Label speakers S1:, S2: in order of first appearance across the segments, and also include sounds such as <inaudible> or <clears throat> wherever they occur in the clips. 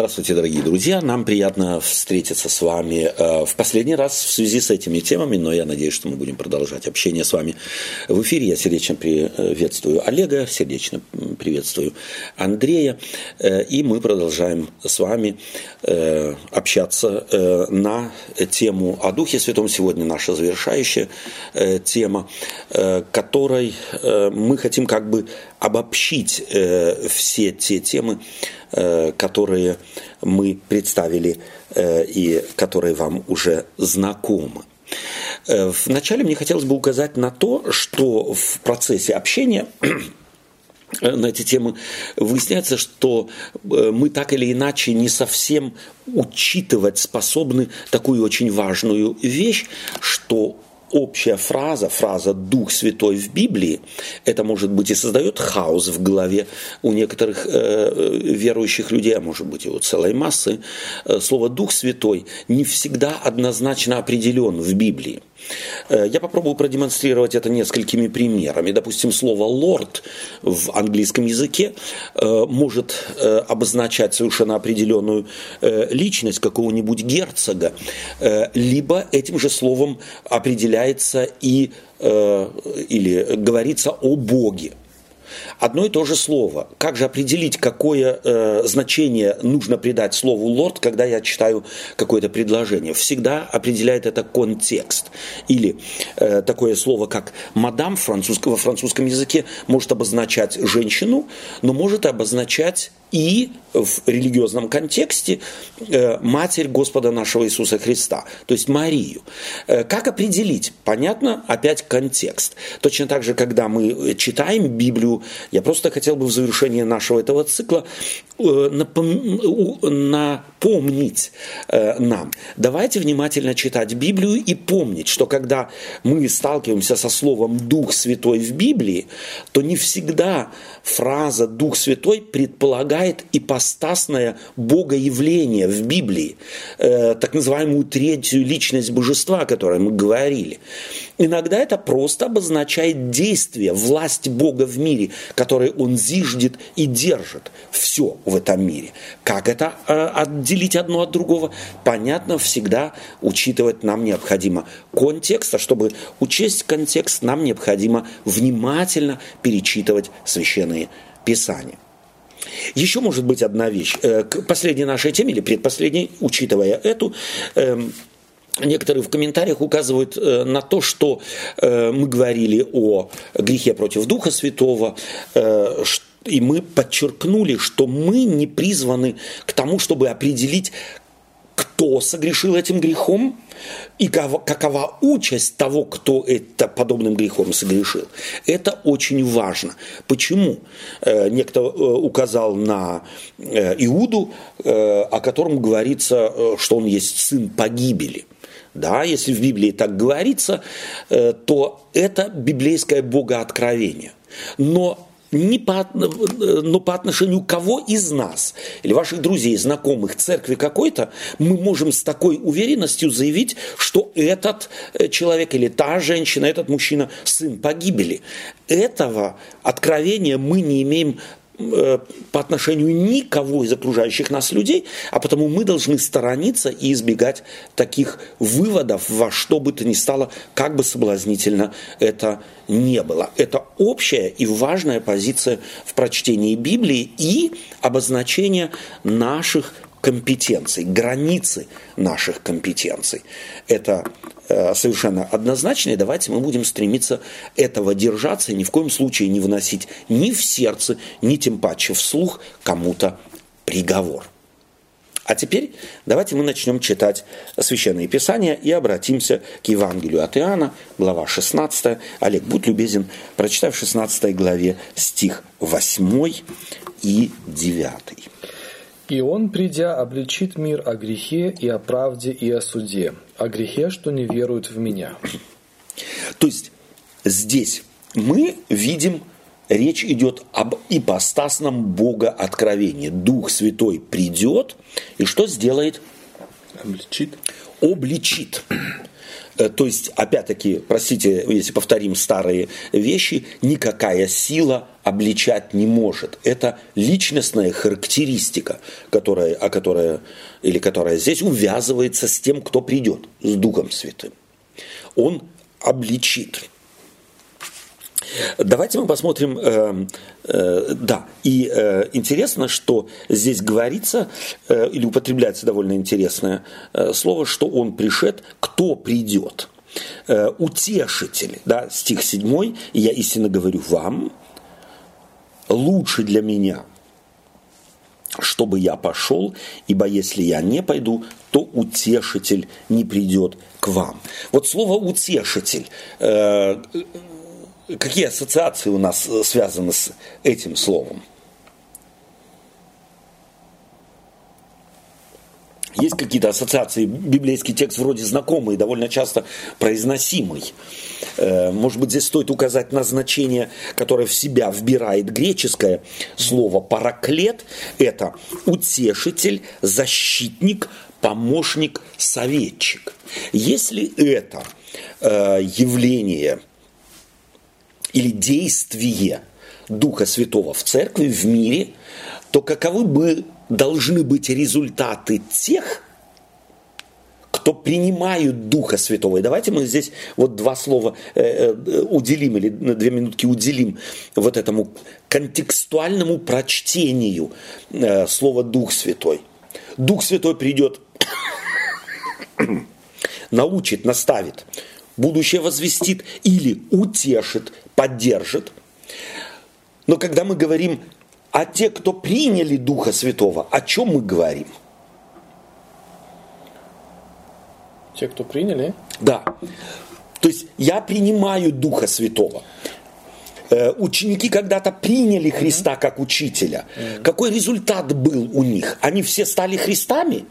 S1: Здравствуйте, дорогие друзья. Нам приятно встретиться с вами э, в последний раз в связи с этими темами, но я надеюсь, что мы будем продолжать общение с вами в эфире. Я сердечно приветствую Олега, сердечно приветствую Андрея, э, и мы продолжаем с вами э, общаться на тему о Духе Святом. Сегодня наша завершающая тема, которой мы хотим как бы обобщить все те темы, которые мы представили э, и которые вам уже знакомы. Э, вначале мне хотелось бы указать на то, что в процессе общения <clears throat> на эти темы выясняется, что мы так или иначе не совсем учитывать способны такую очень важную вещь, что общая фраза, фраза «Дух Святой» в Библии, это, может быть, и создает хаос в голове у некоторых э, верующих людей, а может быть, и у целой массы. Э, слово «Дух Святой» не всегда однозначно определен в Библии. Э, я попробую продемонстрировать это несколькими примерами. Допустим, слово «лорд» в английском языке э, может э, обозначать совершенно определенную личность какого-нибудь герцога, либо этим же словом определяется и или говорится о Боге. Одно и то же слово. Как же определить, какое э, значение нужно придать слову «лорд», когда я читаю какое-то предложение? Всегда определяет это контекст. Или э, такое слово, как «мадам» французского, во французском языке может обозначать женщину, но может обозначать и в религиозном контексте э, Матерь Господа нашего Иисуса Христа, то есть Марию. Э, как определить? Понятно, опять контекст. Точно так же, когда мы читаем Библию, я просто хотел бы в завершении нашего этого цикла э, напомнить нам. Давайте внимательно читать Библию и помнить, что когда мы сталкиваемся со словом «Дух Святой» в Библии, то не всегда фраза «Дух Святой» предполагает ипостасное богоявление в Библии, э, так называемую третью личность божества, о которой мы говорили. Иногда это просто обозначает действие, власть Бога в мире, которое Он зиждет и держит все в этом мире. Как это э, отделить одно от другого? Понятно, всегда учитывать нам необходимо контекст, а чтобы учесть контекст, нам необходимо внимательно перечитывать священные писания. Еще может быть одна вещь. Э, к последней нашей теме или предпоследней, учитывая эту, эм, Некоторые в комментариях указывают э, на то, что э, мы говорили о грехе против Духа Святого, и мы подчеркнули, что мы не призваны к тому, чтобы определить, кто согрешил этим грехом и какова участь того, кто это подобным грехом согрешил. Это очень важно. Почему? Э, некто э, указал на э, Иуду, о котором говорится, что он есть сын погибели. Да, если в Библии так говорится, то это библейское богооткровение. Но не по, но по отношению кого из нас или ваших друзей, знакомых, церкви какой-то, мы можем с такой уверенностью заявить, что этот э, человек или та женщина, этот мужчина сын погибели. Этого откровения мы не имеем Э, по отношению никого из окружающих нас людей, а потому мы должны сторониться и избегать таких выводов во что бы то ни стало, как бы соблазнительно это не было. Это общая и важная позиция в прочтении Библии и обозначение наших компетенций, границы наших компетенций. Это э, совершенно однозначно, и давайте мы будем стремиться этого держаться и ни в коем случае не выносить ни в сердце, ни тем паче вслух кому-то приговор. А теперь давайте мы начнем читать Священные Писания и обратимся к Евангелию от Иоанна, глава 16. Олег, будь любезен, прочитай в 16 главе стих 8 и 9.
S2: И он, придя, обличит мир о грехе и о правде и о суде, о грехе, что не веруют в меня.
S1: То есть здесь мы видим, речь идет об ипостасном Бога откровении. Дух Святой придет и что сделает?
S2: Обличит.
S1: Обличит. Э, то есть, опять-таки, простите, если повторим старые вещи, никакая сила обличать не может. Это личностная характеристика, которая, о которой, или которая здесь увязывается с тем, кто придет, с Духом Святым. Он обличит. Давайте мы посмотрим, э, э, да, и э, интересно, что здесь говорится, э, или употребляется довольно интересное э, слово, что он пришед, кто придет. Э, утешитель, да, стих 7, я истинно говорю вам, лучше для меня, чтобы я пошел, ибо если я не пойду, то утешитель не придет к вам. Вот слово утешитель, э, Какие ассоциации у нас э, связаны с этим словом? Есть какие-то ассоциации, библейский текст вроде знакомый, довольно часто произносимый. Э, может быть, здесь стоит указать на значение, которое в себя вбирает греческое слово «параклет». Это утешитель, защитник, помощник, советчик. Если это э, явление или действие Духа Святого в церкви, в мире, то каковы бы должны быть результаты тех, кто принимают Духа Святого. И давайте мы здесь вот два слова э, э, уделим, или две минутки уделим вот этому контекстуальному прочтению э, слова Дух Святой. Дух Святой придет, <coughs> научит, наставит, будущее возвестит или утешит, поддержит. Но когда мы говорим о тех, кто приняли Духа Святого, о чем мы говорим?
S2: Те, кто приняли?
S1: Да. То есть я принимаю Духа Святого. Э, ученики когда-то приняли Христа как учителя. Какой результат был у них? Они все стали Христами?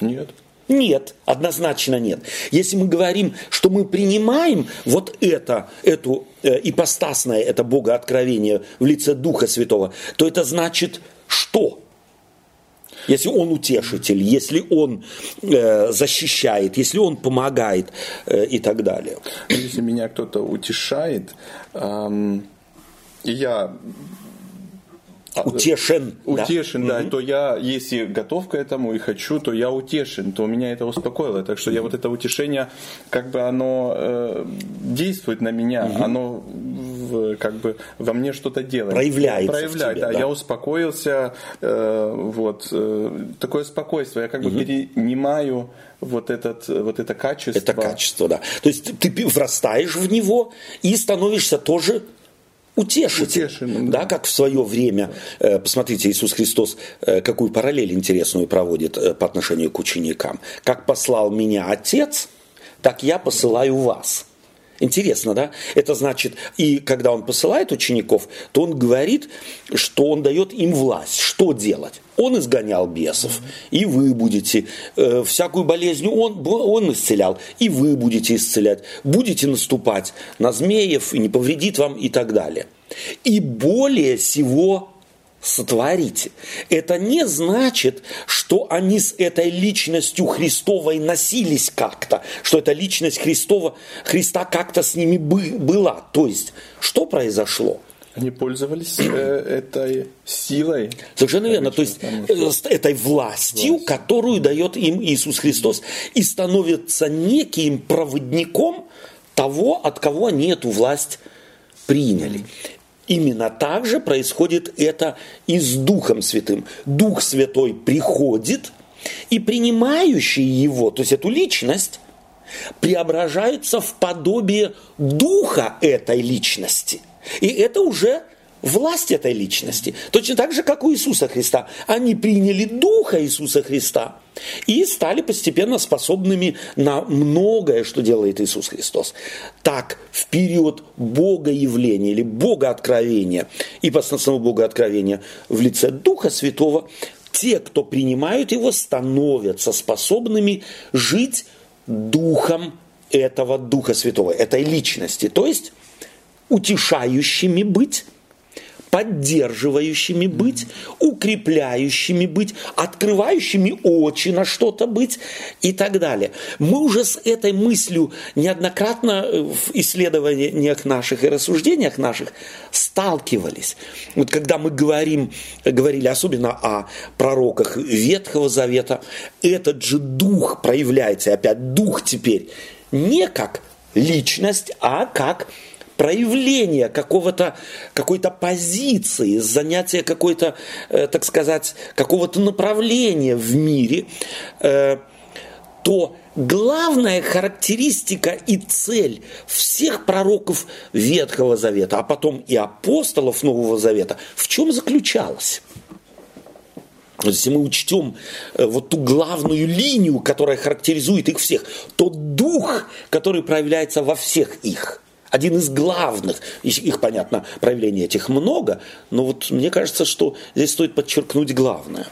S2: Нет.
S1: Нет, однозначно нет. Если мы говорим, что мы принимаем вот это, эту э, ипостасное, это Богооткровение в лице Духа Святого, то это значит что? Если он утешитель, если он э, защищает, если он помогает э, и так далее.
S3: Если меня кто-то утешает, эм, я
S1: утешен.
S3: Утешен, да. да. То я, если готов к этому и хочу, то я утешен, то меня это успокоило. Так что я вот это утешение, как бы оно э, действует на меня, угу. оно в, как бы во мне что-то делает.
S1: Проявляется.
S3: Проявляет, тебе, да. да. Я успокоился, э, вот э, такое спокойствие. Я как угу. бы перенимаю вот, этот, вот это качество.
S1: Это качество, да. То есть ты врастаешь в него и становишься тоже утешитель. Утешен, да. да, как в свое время, э, посмотрите, Иисус Христос э, какую параллель интересную проводит э, по отношению к ученикам. Как послал меня Отец, так я посылаю вас. Интересно, да? Это значит, и когда он посылает учеников, то он говорит, что он дает им власть. Что делать? Он изгонял бесов, и вы будете. Э, всякую болезнь он, он исцелял, и вы будете исцелять. Будете наступать на змеев, и не повредит вам, и так далее. И более всего сотворите. Это не значит, что они с этой личностью Христовой носились как-то, что эта личность Христова, Христа как-то с ними бы, была. То есть, что произошло?
S3: Они пользовались э, этой силой.
S1: Совершенно верно. То есть э, этой властью, Власть. которую дает им Иисус Христос, и становится неким проводником того, от кого они эту власть приняли. Именно так же происходит это и с Духом Святым. Дух Святой приходит, и принимающий его, то есть эту личность, преображается в подобие духа этой личности. И это уже власть этой личности. Точно так же, как у Иисуса Христа. Они приняли Духа Иисуса Христа и стали постепенно способными на многое, что делает Иисус Христос. Так, в период Бога явления или Бога откровения и постановного Бога откровения в лице Духа Святого, те, кто принимают его, становятся способными жить Духом этого Духа Святого, этой личности. То есть утешающими быть, поддерживающими быть, укрепляющими быть, открывающими очи на что-то быть и так далее. Мы уже с этой мыслью неоднократно э, в исследованиях наших и рассуждениях наших сталкивались. Вот когда мы говорим, говорили особенно о пророках Ветхого Завета, этот же дух проявляется, опять дух теперь, не как личность, а как проявление какого-то, какой-то позиции, занятия какой-то, э, так сказать, какого-то направления в мире, э, то главная характеристика и цель всех пророков Ветхого Завета, а потом и апостолов Нового Завета, в чем заключалась? Если мы учтем э, вот ту главную линию, которая характеризует их всех, то дух, который проявляется во всех их – один из главных, их, понятно, проявлений этих много, но вот мне кажется, что здесь стоит подчеркнуть главное.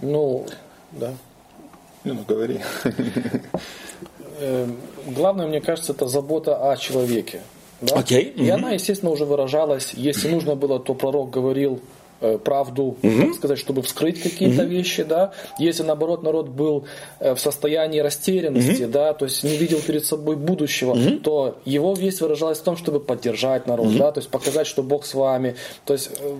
S2: Ну, да.
S3: Ну, говори.
S2: Эм, главное, мне кажется, это забота о человеке. Да?
S1: Okay.
S2: И mm-hmm. она, естественно, уже выражалась. Если нужно было, то пророк говорил Э, правду, угу. так сказать, чтобы вскрыть какие-то угу. вещи, да. Если наоборот народ был э, в состоянии растерянности, угу. да, то есть не видел перед собой будущего, угу. то его весть выражалась в том, чтобы поддержать народ, угу. да, то есть показать, что Бог с вами. То есть, э,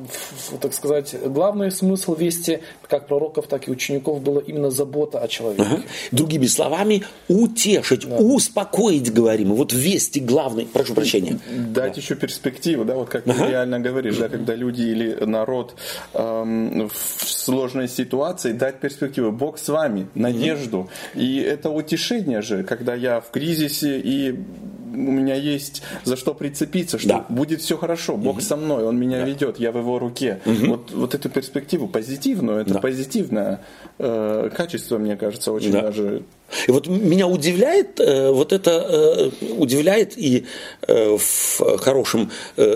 S2: так сказать, главный смысл вести, как пророков, так и учеников, было именно забота о человеке. Ага.
S1: Другими словами, утешить, да. успокоить, говорим. Вот вести главный, прошу прощения.
S3: Дать да. еще перспективу, да, вот как ага. ты реально говоришь, да, когда люди или народ эм, в сложной ситуации дать перспективу. Бог с вами, надежду. И это утешение же, когда я в кризисе и меня есть за что прицепиться, что да. будет все хорошо, Бог угу. со мной, Он меня да. ведет, я в Его руке. Угу. Вот, вот эту перспективу позитивную, это да. позитивное э, качество, мне кажется, очень да. даже
S1: и вот меня удивляет, э, вот это э, удивляет и э, в хорошем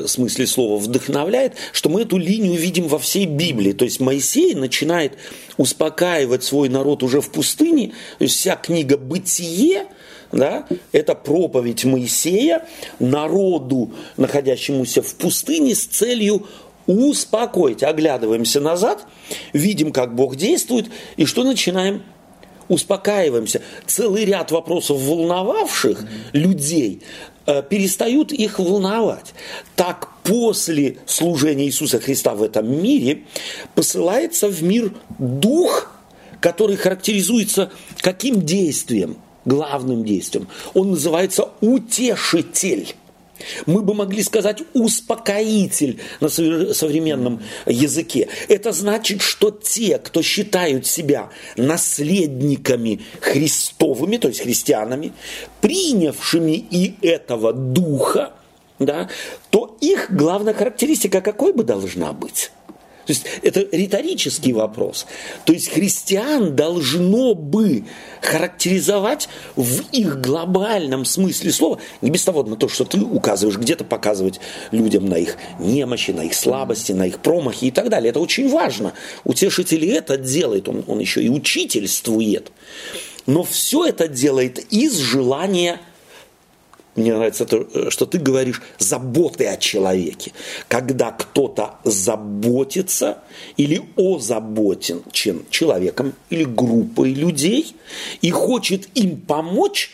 S1: смысле слова вдохновляет, что мы эту линию видим во всей Библии. То есть Моисей начинает успокаивать свой народ уже в пустыне. То есть вся книга «Бытие» да, это проповедь Моисея народу, находящемуся в пустыне, с целью успокоить. Оглядываемся назад, видим, как Бог действует, и что начинаем успокаиваемся. Целый ряд вопросов, волновавших mm-hmm. людей, э, перестают их волновать. Так после служения Иисуса Христа в этом мире посылается в мир Дух, который характеризуется каким действием? Главным действием. Он называется утешитель. Мы бы могли сказать успокоитель на современном языке. Это значит, что те, кто считают себя наследниками Христовыми, то есть христианами, принявшими и этого духа, да, то их главная характеристика какой бы должна быть? То есть это риторический вопрос. То есть христиан должно бы характеризовать в их глобальном смысле слова, не без того на то, что ты указываешь, где-то показывать людям на их немощи, на их слабости, на их промахи и так далее. Это очень важно. Утешитель это делает, он, он еще и учительствует. Но все это делает из желания мне нравится то, э, что ты говоришь, заботы о человеке. Когда кто-то заботится или озаботен чем человеком или группой людей и хочет им помочь,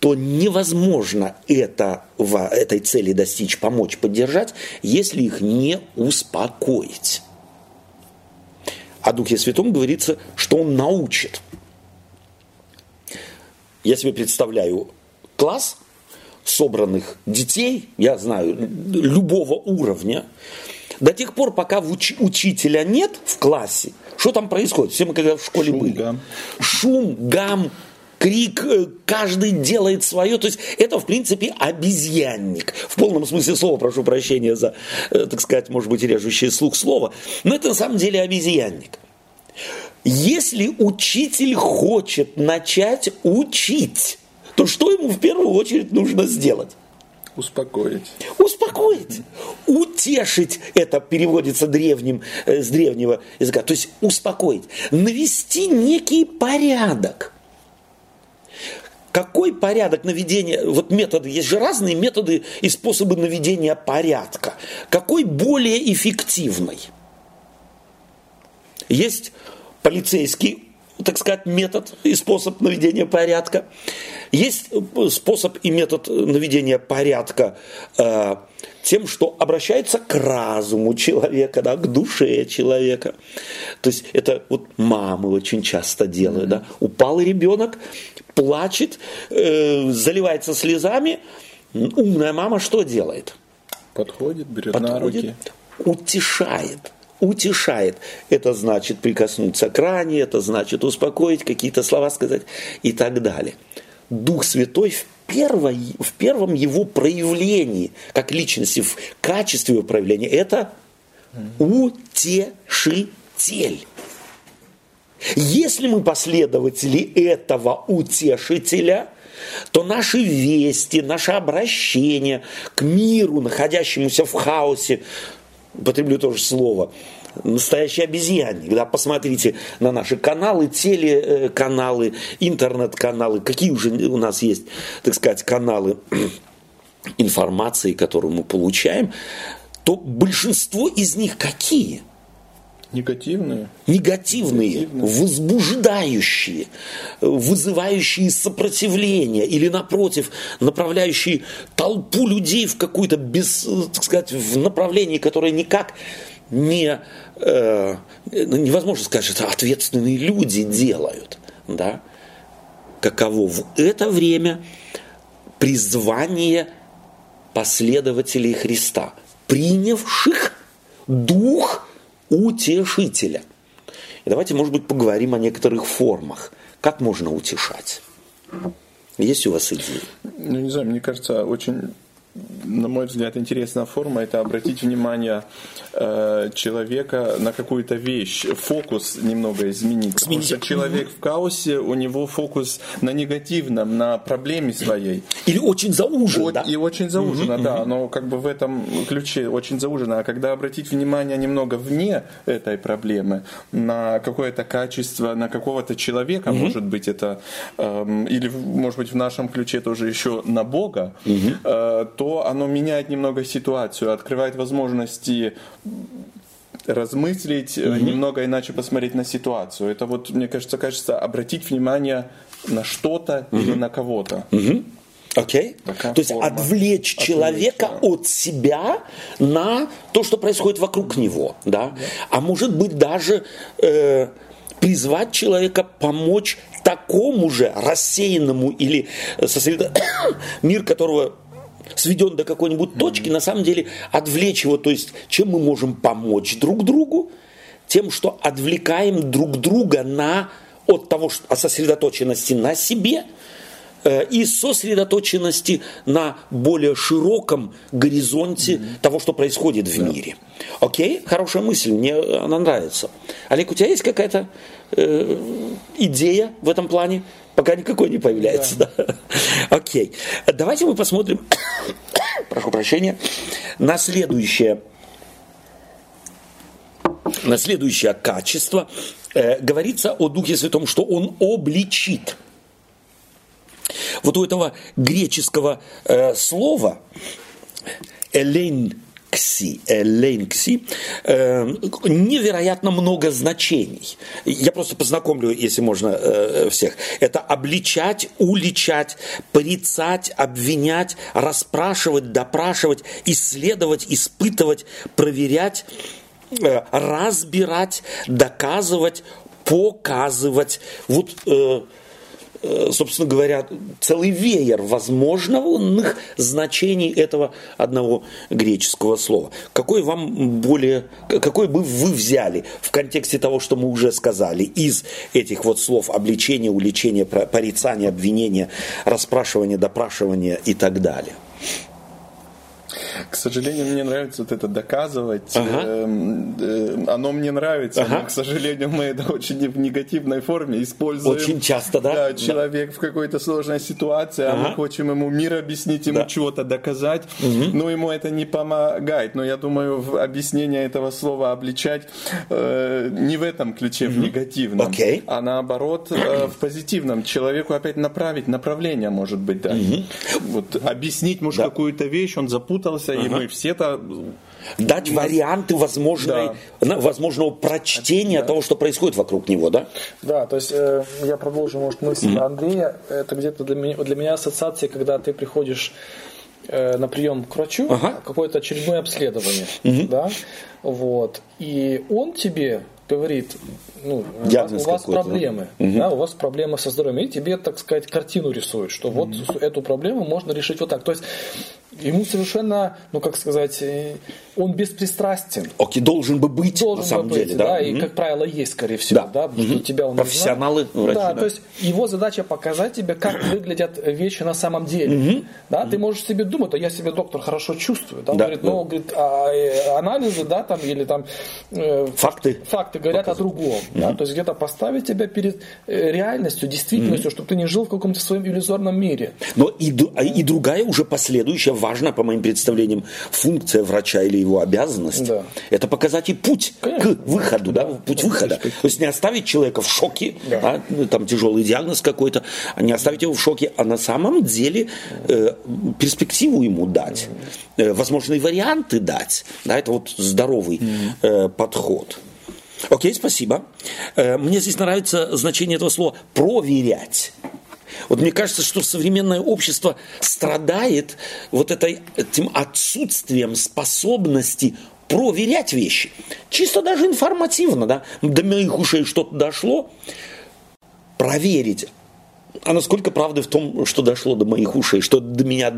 S1: то невозможно это, этой цели достичь, помочь, поддержать, если их не успокоить. О Духе Святом говорится, что Он научит. Я себе представляю класс собранных детей, я знаю, любого уровня, до тех пор, пока уч- учителя нет в классе, что там происходит? Все мы когда в школе Шум, были. Гам. Шум, гам, крик, э, каждый делает свое. То есть это, в принципе, обезьянник. В полном смысле слова, прошу прощения за, э, так сказать, может быть, режущее слух слова. Но это на самом деле обезьянник. Если учитель хочет начать учить, то что ему в первую очередь нужно сделать?
S3: Успокоить.
S1: Успокоить. Утешить. Это переводится древним, э, с древнего языка. То есть успокоить. Навести некий порядок. какой порядок наведения, вот методы, есть же разные методы и способы наведения порядка. Какой более эффективный? Есть полицейский так сказать, метод и способ наведения порядка. Есть способ и метод наведения порядка э, тем, что обращается к разуму человека, да, к душе человека. То есть это вот мамы очень часто делают. Mm-hmm. Да. Упал ребенок, плачет, э, заливается слезами. Умная мама что делает?
S3: Подходит, берет Подходит, на руки.
S1: Утешает утешает. Это значит прикоснуться к ране, это значит успокоить, какие-то слова сказать и так далее. Дух Святой в, первой, в первом его проявлении, как личности, в качестве его проявления, это утешитель. Если мы последователи этого утешителя, то наши вести, наше обращение к миру, находящемуся в хаосе, употреблю тоже слово, настоящий обезьянник. Да, посмотрите на наши каналы, телеканалы, интернет-каналы, какие уже у нас есть, так сказать, каналы <clears throat> информации, которую мы получаем, то большинство из них какие?
S3: Негативные.
S1: Негативные, Негативные, возбуждающие, вызывающие сопротивление или, напротив, направляющие толпу людей в какую-то, без, так сказать, в направлении, которое никак не, э, ну, невозможно сказать, что это ответственные люди делают. Да? Каково в это время призвание последователей Христа, принявших Дух утешителя. И давайте, может быть, поговорим о некоторых формах. Как можно утешать? Есть у вас идеи?
S3: Ну, не знаю, мне кажется, очень на мой взгляд, интересная форма – это обратить внимание э, человека на какую-то вещь, фокус немного изменить. Потому что человек в хаосе, у него фокус на негативном, на проблеме своей.
S1: Или очень заужен, да?
S3: И очень заужено, mm-hmm. да, но как бы в этом ключе очень заужено. А когда обратить внимание немного вне этой проблемы, на какое-то качество, на какого-то человека, mm-hmm. может быть, это, э, или, может быть, в нашем ключе тоже еще на Бога, mm-hmm. э, то оно меняет немного ситуацию, открывает возможности размыслить, угу. немного иначе посмотреть на ситуацию. Это вот, мне кажется, кажется, обратить внимание на что-то угу. или на кого-то.
S1: Угу. Окей? Okay. То есть отвлечь, отвлечь человека да. от себя на то, что происходит вокруг него. Да? да. А может быть даже э, призвать человека помочь такому же рассеянному или сосредо... <coughs> мир которого сведен до какой-нибудь точки, на самом деле отвлечь его, то есть чем мы можем помочь друг другу, тем, что отвлекаем друг друга на, от того, что, от сосредоточенности на себе э, и сосредоточенности на более широком горизонте mm-hmm. того, что происходит в мире. Окей, хорошая мысль, мне она нравится. Олег, у тебя есть какая-то э, идея в этом плане? Пока никакой не появляется. Да. Да. Окей. Давайте мы посмотрим, <coughs> прошу прощения, на следующее на следующее качество э, говорится о Духе Святом, что он обличит. Вот у этого греческого э, слова элейн кси, элейнкси, э, невероятно много значений. Я просто познакомлю, если можно, э, всех. Это обличать, уличать, порицать, обвинять, расспрашивать, допрашивать, исследовать, испытывать, проверять, э, разбирать, доказывать, показывать. Вот Э, собственно говоря, целый веер возможных значений этого одного греческого слова. Какой вам более, какой бы вы взяли в контексте того, что мы уже сказали, из этих вот слов обличения, уличения, порицания, обвинения, расспрашивания, допрашивания и так далее?
S3: К сожалению, мне нравится вот это доказывать.
S1: Ага.
S3: Эм, э, Оно мне нравится,
S1: Ага.
S3: но, к сожалению, мы это очень в негативной форме используем.
S1: Очень часто, да?
S3: Да,
S1: Да.
S3: человек в какой-то сложной ситуации, а
S1: Ага.
S3: мы хотим ему мир объяснить, ему
S1: Да.
S3: чего-то доказать, но ему это не помогает. Но я думаю, в объяснение этого слова обличать э, не в этом ключе, в негативном,
S1: Окей.
S3: а наоборот э, в позитивном. Человеку опять направить направление, может быть, да. Вот объяснить, может,
S1: Да.
S3: какую-то вещь, он запутался, и мы все-то
S1: Дать варианты возможной, на- возможного прочтения того, что происходит вокруг него, да?
S2: Да, то есть э, я продолжу, может, мысль Андрея. Это где-то для меня, для меня ассоциация, когда ты приходишь э, на прием к врачу,
S1: Ага.
S2: какое-то очередное обследование, да, вот, и он тебе говорит, ну, у вас,
S1: Диагноз
S2: у вас проблемы, да, у вас проблемы со здоровьем, и тебе, так сказать, картину рисует, что вот эту проблему можно решить вот так. То есть ему совершенно, ну, как сказать, э, он беспристрастен.
S1: Окей, должен бы быть,
S2: Должен
S1: на самом
S2: бы быть,
S1: деле, да?
S2: и,
S1: Мгм.
S2: как правило, есть, скорее всего,
S1: Да.
S2: да, потому что тебя он
S1: Профессионалы,
S2: знает.
S1: врачи,
S2: да,
S1: да.
S2: то есть его задача показать тебе, как выглядят вещи на самом деле. Да, ты можешь себе думать, а я себе доктор хорошо чувствую. Да, он
S1: Да,
S2: говорит,
S1: да.
S2: ну, говорит, а, э, анализы, да, там, или там э,
S1: Факты.
S2: факты говорят о другом. Да, то есть где-то поставить тебя перед э, реальностью, действительностью, чтобы ты не жил в каком-то своем иллюзорном мире.
S1: Но и, а и другая уже последующая, важная, по моим представлениям, функция врача или его обязанность,
S2: Да.
S1: это показать и путь
S2: Конечно.
S1: к выходу, да, путь выхода. То есть не оставить человека в шоке, да, ну, там тяжелый диагноз какой-то, а не оставить его в шоке, а на самом деле э, перспективу ему дать, э, возможные варианты дать. Да, это вот здоровый э, подход. Окей, спасибо. Э, Мне здесь нравится значение этого слова «проверять». Вот мне кажется, что современное общество страдает вот этой, этим отсутствием способности проверять вещи. Чисто даже информативно, да. До моих ушей что-то дошло. Проверить. А насколько правды в том, что дошло до моих ушей, что до меня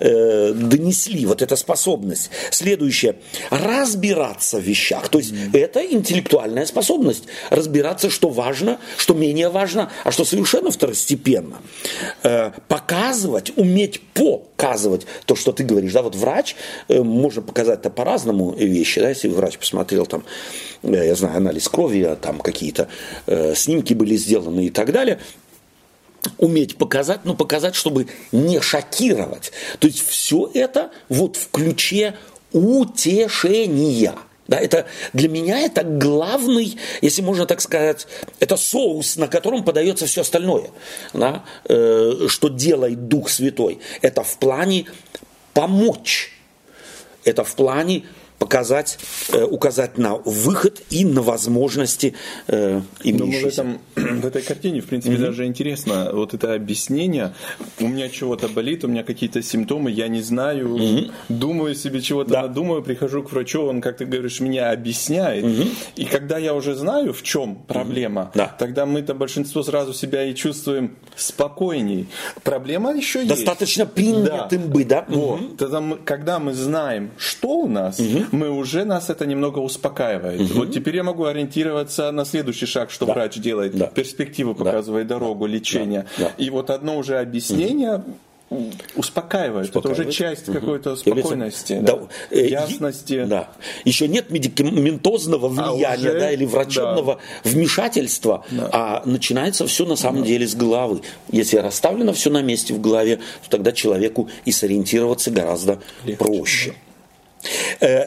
S1: э, донесли, вот эта способность. Следующее. Разбираться в вещах. То есть это интеллектуальная способность. Разбираться, что важно, что менее важно, а что совершенно второстепенно. Э, показывать, уметь показывать то, что ты говоришь. Да, вот врач, э, можно показать-то по-разному вещи. Да, если врач посмотрел там, э, я знаю, анализ крови, а там какие-то э, снимки были сделаны и так далее уметь показать, но показать, чтобы не шокировать. То есть все это вот в ключе утешения. Да, это для меня это главный, если можно так сказать, это соус, на котором подается все остальное. Да, э, что делает Дух Святой. Это в плане помочь. Это в плане показать, э, указать на выход и на возможности э,
S3: мы в, этом, <clears throat> в этой картине, в принципе, даже интересно вот это объяснение. У меня чего-то болит, у меня какие-то симптомы, я не знаю, думаю себе чего-то,
S1: Да.
S3: надумаю, прихожу к врачу, он, как ты говоришь, меня объясняет. И когда я уже знаю, в чем проблема,
S1: Да.
S3: тогда мы-то большинство сразу себя и чувствуем спокойней. Проблема еще есть.
S1: Достаточно принятым бы, да?
S3: Вот.
S1: Мгм.
S3: Тогда мы, когда мы знаем, что у нас, мы уже нас это немного успокаивает. Вот теперь я могу ориентироваться на следующий шаг, что
S1: Да.
S3: врач делает.
S1: Да.
S3: Перспективу показывает, дорогу, лечение.
S1: Да. Да.
S3: И вот одно уже объяснение успокаивает. Это уже
S1: Успокаивает.
S3: часть какой-то
S1: Является-
S3: спокойности,
S1: Да,
S3: да,
S1: э,
S3: ясности.
S1: Да. Еще нет медикаментозного влияния
S3: А уже-
S1: да, или врачебного вмешательства, а начинается все на самом деле с головы. Если расставлено все на месте в голове, то тогда человеку и сориентироваться гораздо проще. Э,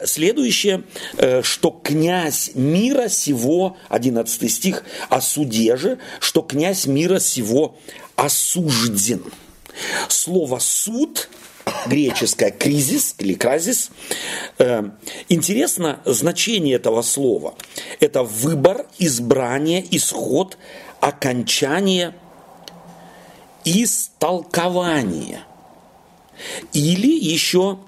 S1: Следующее, э, что князь мира сего, 11 стих, о суде же, что князь мира сего осужден. Слово суд, греческое кризис или кразис, э, интересно значение этого слова. Это выбор, избрание, исход, окончание, истолкование. Или еще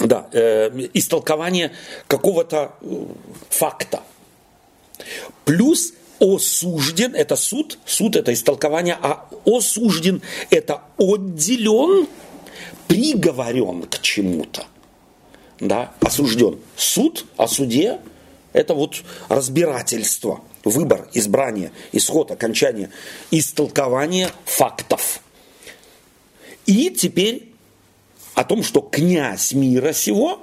S1: да, э, истолкование какого-то э, факта. Плюс осужден, это суд, суд это истолкование, а осужден это отделен, приговорен к чему-то. Да, осужден. Суд о суде это вот разбирательство, выбор, избрание, исход, окончание, истолкование фактов. И теперь о том, что князь мира сего.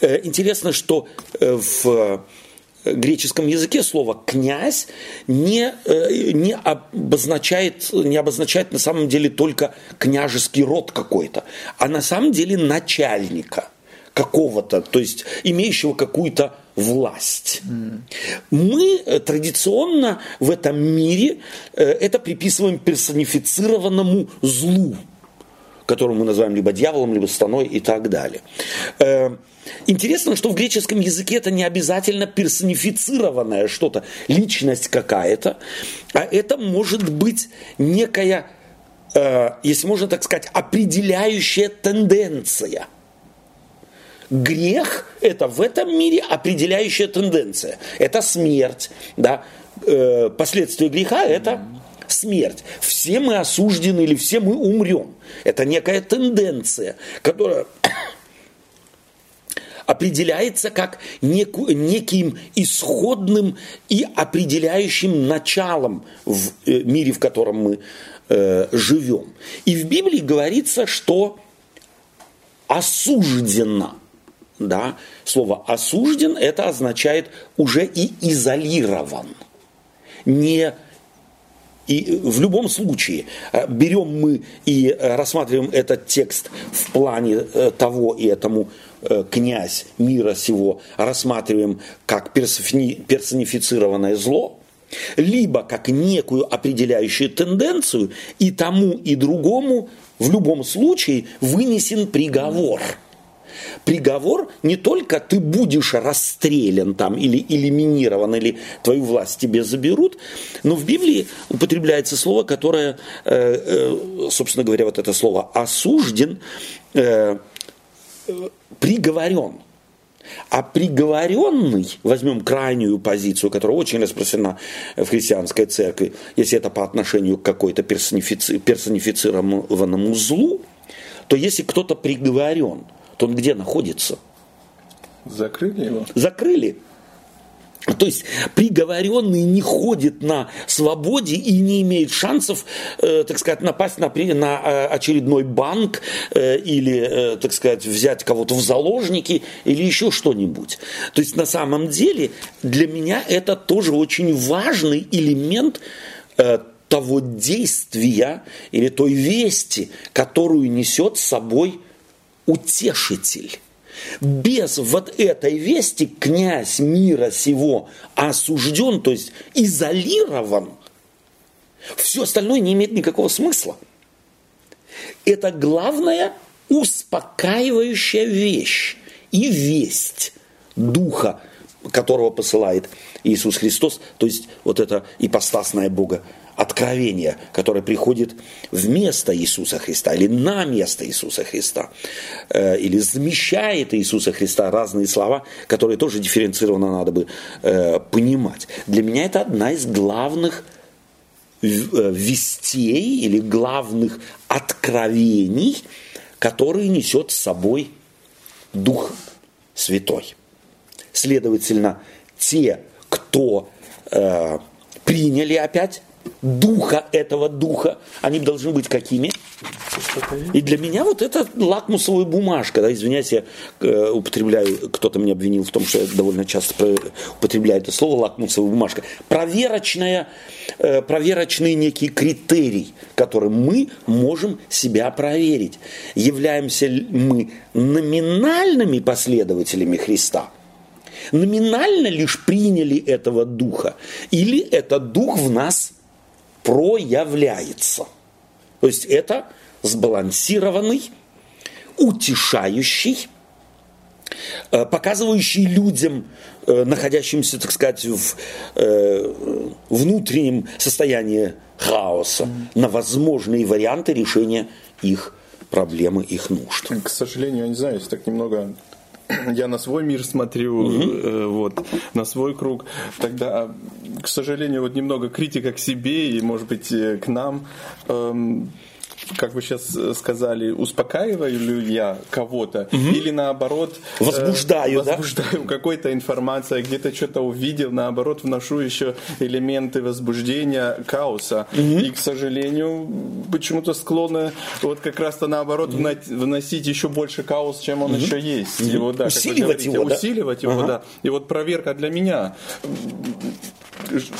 S1: Э, интересно, что э, в греческом языке слово «князь» не, э, не, обозначает, не обозначает на самом деле только княжеский род какой-то, а на самом деле начальника какого-то, то есть имеющего какую-то власть. Mm. Мы э, традиционно в этом мире э, это приписываем персонифицированному злу, которого мы называем либо дьяволом, либо станой и так далее. Интересно, что в греческом языке это не обязательно персонифицированное что-то, личность какая-то, а это может быть некая, э, если можно так сказать, определяющая тенденция. Грех – это в этом мире определяющая тенденция. Это смерть. Да? Э, последствия греха – это смерть. Все мы осуждены или все мы умрем. Это некая тенденция, которая <coughs> определяется как неку, неким исходным и определяющим началом в э, мире, в котором мы э, живем. И в Библии говорится, что осуждено. Да? Слово осужден это означает уже и изолирован. Не и в любом случае, э, берем мы и рассматриваем этот текст в плане э, того и этому Э, князь мира сего рассматриваем как персонифицированное зло, либо как некую определяющую тенденцию, и тому и другому в любом случае вынесен приговор. Приговор не только ты будешь расстрелян там или элиминирован, или твою власть тебе заберут, но в Библии употребляется слово, которое, э, э, собственно говоря, вот это слово осужден, приговорен. А приговоренный, возьмем крайнюю позицию, которая очень распространена в христианской церкви, если это по отношению к какой-то персонифици- персонифицированному злу, то если кто-то приговорен, то он где находится?
S3: Закрыли его?
S1: Закрыли. То есть приговоренный не ходит на свободе и не имеет шансов, э, так сказать, напасть на, на э, очередной банк э, или, э, так сказать, взять кого-то в заложники или еще что-нибудь. То есть на самом деле для меня это тоже очень важный элемент э, того действия или той вести, которую несет с собой утешитель. Без вот этой вести князь мира сего осужден, то есть изолирован. Все остальное не имеет никакого смысла. Это главная успокаивающая вещь и весть Духа, которого посылает Иисус Христос, то есть вот это ипостасное Бога откровение, которое приходит вместо Иисуса Христа или на место Иисуса Христа, э, или замещает Иисуса Христа разные слова, которые тоже дифференцированно надо бы э, понимать. Для меня это одна из главных э, вестей или главных откровений, которые несет с собой Дух Святой. Следовательно, те, кто э, приняли опять духа этого духа, они должны быть какими? И для меня вот это лакмусовая бумажка, да, извиняюсь, я э, употребляю, кто-то меня обвинил в том, что я довольно часто употребляю это слово лакмусовая бумажка. Проверочная, э, проверочный некий критерий, которым мы можем себя проверить. Являемся мы номинальными последователями Христа – номинально лишь приняли этого духа, или этот дух в нас проявляется. То есть это сбалансированный, утешающий, э, показывающий людям, э, находящимся, так сказать, в э, внутреннем состоянии хаоса, на возможные варианты решения их проблемы, их нужд.
S3: К сожалению, я не знаю, если так немного <clears throat> я на свой мир смотрю, mm-hmm. вот, на свой круг, тогда, к сожалению, вот немного критика к себе и, может быть, э, к нам. Как вы сейчас сказали, успокаиваю ли я кого-то, угу. или наоборот...
S1: Возбуждаю,
S3: э, возбуждаю да? <laughs> какой-то информацией, где-то что-то увидел, наоборот, вношу еще элементы возбуждения, хаоса. Угу. И, к сожалению, почему-то склонны вот как раз-то наоборот угу. вносить еще больше хаос, чем он угу. еще есть. Угу.
S1: Его, да, усиливать говорите, его,
S3: да? Усиливать его, ага. да. И вот проверка для меня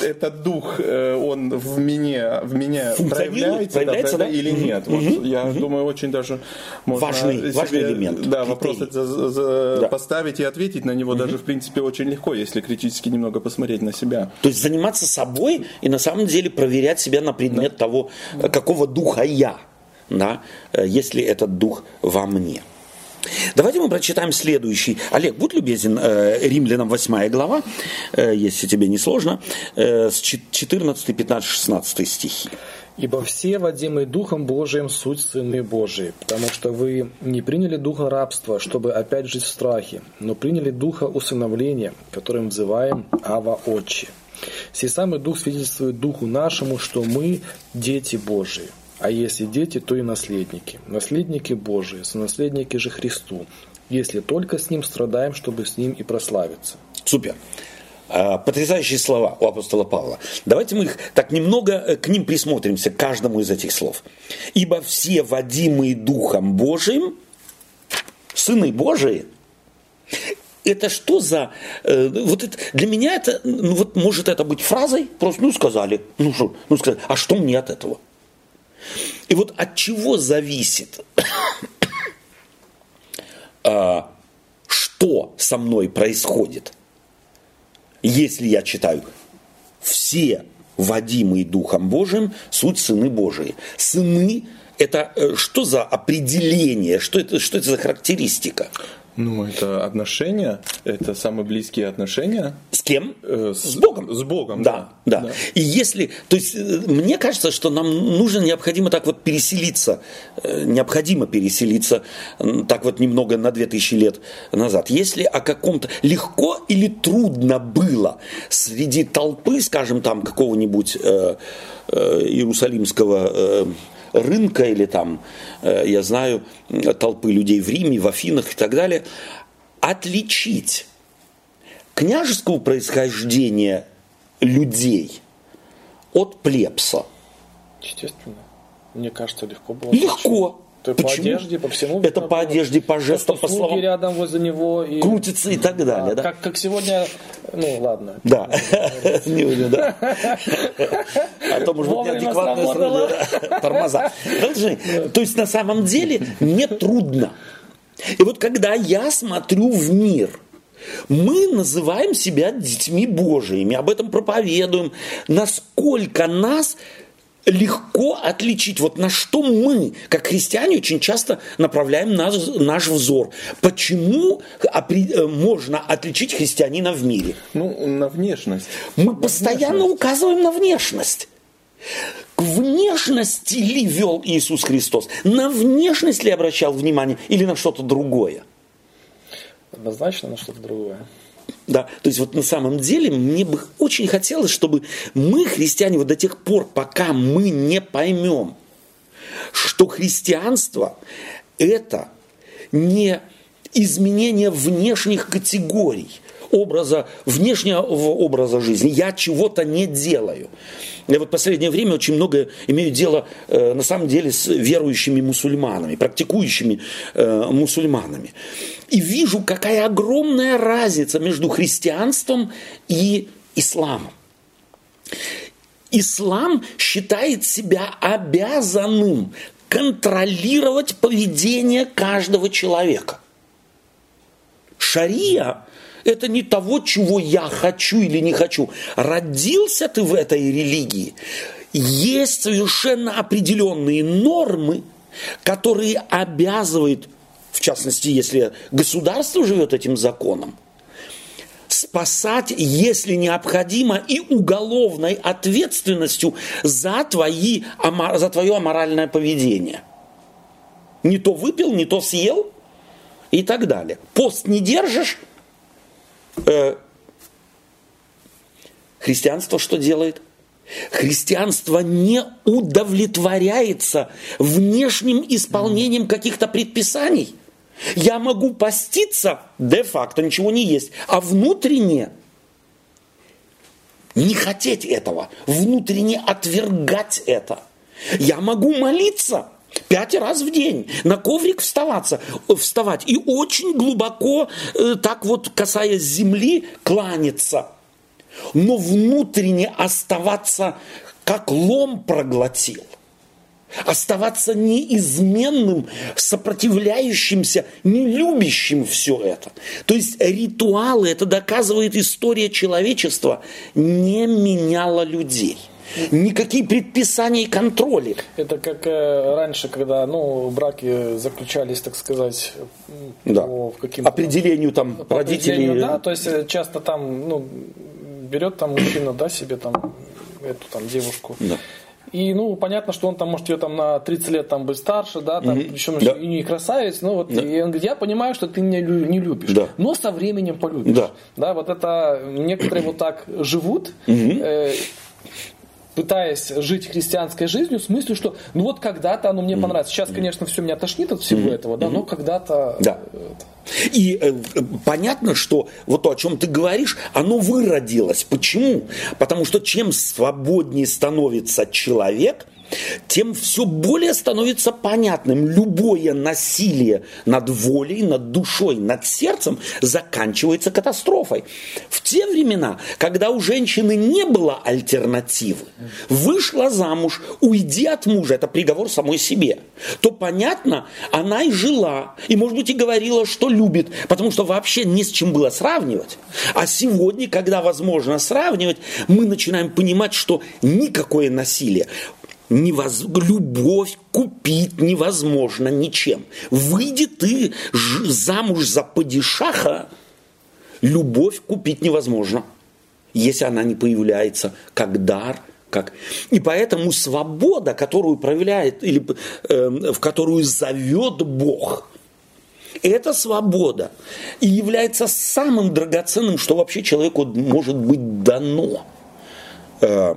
S3: этот дух, э, он в мне, в меня проявляется, проявляется да? или нет. Угу. Вот, я угу. думаю, очень даже можно
S1: важный, себе, важный элемент.
S3: Да, вопрос за, за, да. поставить и ответить на него угу. даже, в принципе, очень легко, если критически немного посмотреть на себя.
S1: То есть заниматься собой и на самом деле проверять себя на предмет да. того, какого духа я, да, э, если этот дух во мне. Давайте мы прочитаем следующий. Олег, будь любезен, э, Римлянам 8 глава, э, если тебе не сложно, э, с 14, 15, 16 стихи.
S2: «Ибо все, водимые Духом Божиим, суть сыны Божии, потому что вы не приняли духа рабства, чтобы опять жить в страхе, но приняли духа усыновления, которым взываем Ава Отче. Сей самый Дух свидетельствует Духу нашему, что мы дети Божии. А если дети, то и наследники. Наследники Божии, сонаследники же Христу, если только с Ним страдаем, чтобы с Ним и прославиться.
S1: Супер. А, потрясающие слова у апостола Павла. Давайте мы их так немного э, к ним присмотримся, к каждому из этих слов. Ибо все водимые Духом Божиим, сыны Божии, это что за... Э, вот это, для меня это, ну вот может это быть фразой, просто ну сказали, ну что, ну сказали, а что мне от этого? И вот от чего зависит, <coughs> а, что со мной происходит, если я читаю все водимые Духом Божиим, суть сыны Божии. Сыны – это э, что за определение, что это, что это за характеристика?
S3: Ну, это отношения, это самые близкие отношения.
S1: С кем?
S3: Э, с, с Богом.
S1: С Богом, да, да, да. И если, то есть, э, мне кажется, что нам нужно необходимо так вот переселиться, э, необходимо переселиться так вот немного на 2000 лет назад. Если о каком-то легко или трудно было среди толпы, скажем, там какого-нибудь э, э, иерусалимского э, рынка или там, э, я знаю, толпы людей в Риме, в Афинах и так далее, отличить княжеского происхождения людей от плебса.
S2: Естественно. Мне кажется, легко было.
S1: Легко.
S2: То Почему? по одежде, по всему.
S1: Это по одежде, по жестам,
S2: по словам. рядом возле него. И...
S1: Крутится и так далее, да?
S2: Как, как сегодня, ну ладно.
S1: Да, <laughs> не уже, да. А то, может быть, неадекватное тормоза. Должны. То есть, на самом деле, не трудно. И вот когда я смотрю в мир, мы называем себя детьми Божиими, об этом проповедуем, насколько нас легко отличить, вот на что мы, как христиане, очень часто направляем наш, наш взор. Почему э, можно отличить христианина в мире?
S3: Ну, на внешность.
S1: Мы
S3: на
S1: постоянно внешность. указываем на внешность. К внешности ли вел Иисус Христос? На внешность ли обращал внимание или на что-то другое?
S2: Однозначно на что-то другое.
S1: Да, то есть вот на самом деле мне бы очень хотелось, чтобы мы, христиане, вот до тех пор, пока мы не поймем, что христианство это не изменение внешних категорий, образа, внешнего образа жизни. Я чего-то не делаю. Я вот в последнее время очень много имею дело, э, на самом деле, с верующими мусульманами, практикующими э, мусульманами. И вижу, какая огромная разница между христианством и исламом. Ислам считает себя обязанным контролировать поведение каждого человека. Шария это не того, чего я хочу или не хочу. Родился ты в этой религии. Есть совершенно определенные нормы, которые обязывают, в частности, если государство живет этим законом, спасать, если необходимо, и уголовной ответственностью за, твои, за твое аморальное поведение. Не то выпил, не то съел и так далее. Пост не держишь, э, христианство что делает? Христианство не удовлетворяется внешним исполнением каких-то предписаний. Я могу поститься, де-факто ничего не есть, а внутренне не хотеть этого, внутренне отвергать это. Я могу молиться пять раз в день, на коврик вставаться, вставать и очень глубоко, э, так вот касаясь земли, кланяться. Но внутренне оставаться, как лом проглотил – оставаться неизменным, сопротивляющимся, не любящим все это. То есть ритуалы, это доказывает история человечества, не меняла людей. Никакие предписания и контроли.
S2: Это как э, раньше, когда ну, браки заключались, так сказать,
S1: да. по каким определению там по родителей.
S2: Да, то есть э, часто там ну, берет там мужчина да, себе там эту там девушку. Да и, ну, понятно, что он там, может, ее там на 30 лет там быть старше, да, там, mm-hmm. причем да. и не красавец, ну, вот, да. и он говорит, я понимаю, что ты меня не любишь, да. но со временем полюбишь. Да. да, вот это некоторые вот так живут, mm-hmm. э, пытаясь жить христианской жизнью, в смысле, что ну вот когда-то оно мне понравится. Сейчас, конечно, все меня тошнит от всего этого, да, но когда-то...
S1: Да. И э, понятно, что вот то, о чем ты говоришь, оно выродилось. Почему? Потому что чем свободнее становится человек – тем все более становится понятным. Любое насилие над волей, над душой, над сердцем заканчивается катастрофой. В те времена, когда у женщины не было альтернативы, вышла замуж, уйди от мужа, это приговор самой себе, то понятно, она и жила, и может быть и говорила, что любит, потому что вообще не с чем было сравнивать. А сегодня, когда возможно сравнивать, мы начинаем понимать, что никакое насилие невоз... любовь купить невозможно ничем. Выйди ты замуж за падишаха, любовь купить невозможно, если она не появляется как дар, как... И поэтому свобода, которую проявляет, или э, в которую зовет Бог, это свобода и является самым драгоценным, что вообще человеку может быть дано. Э,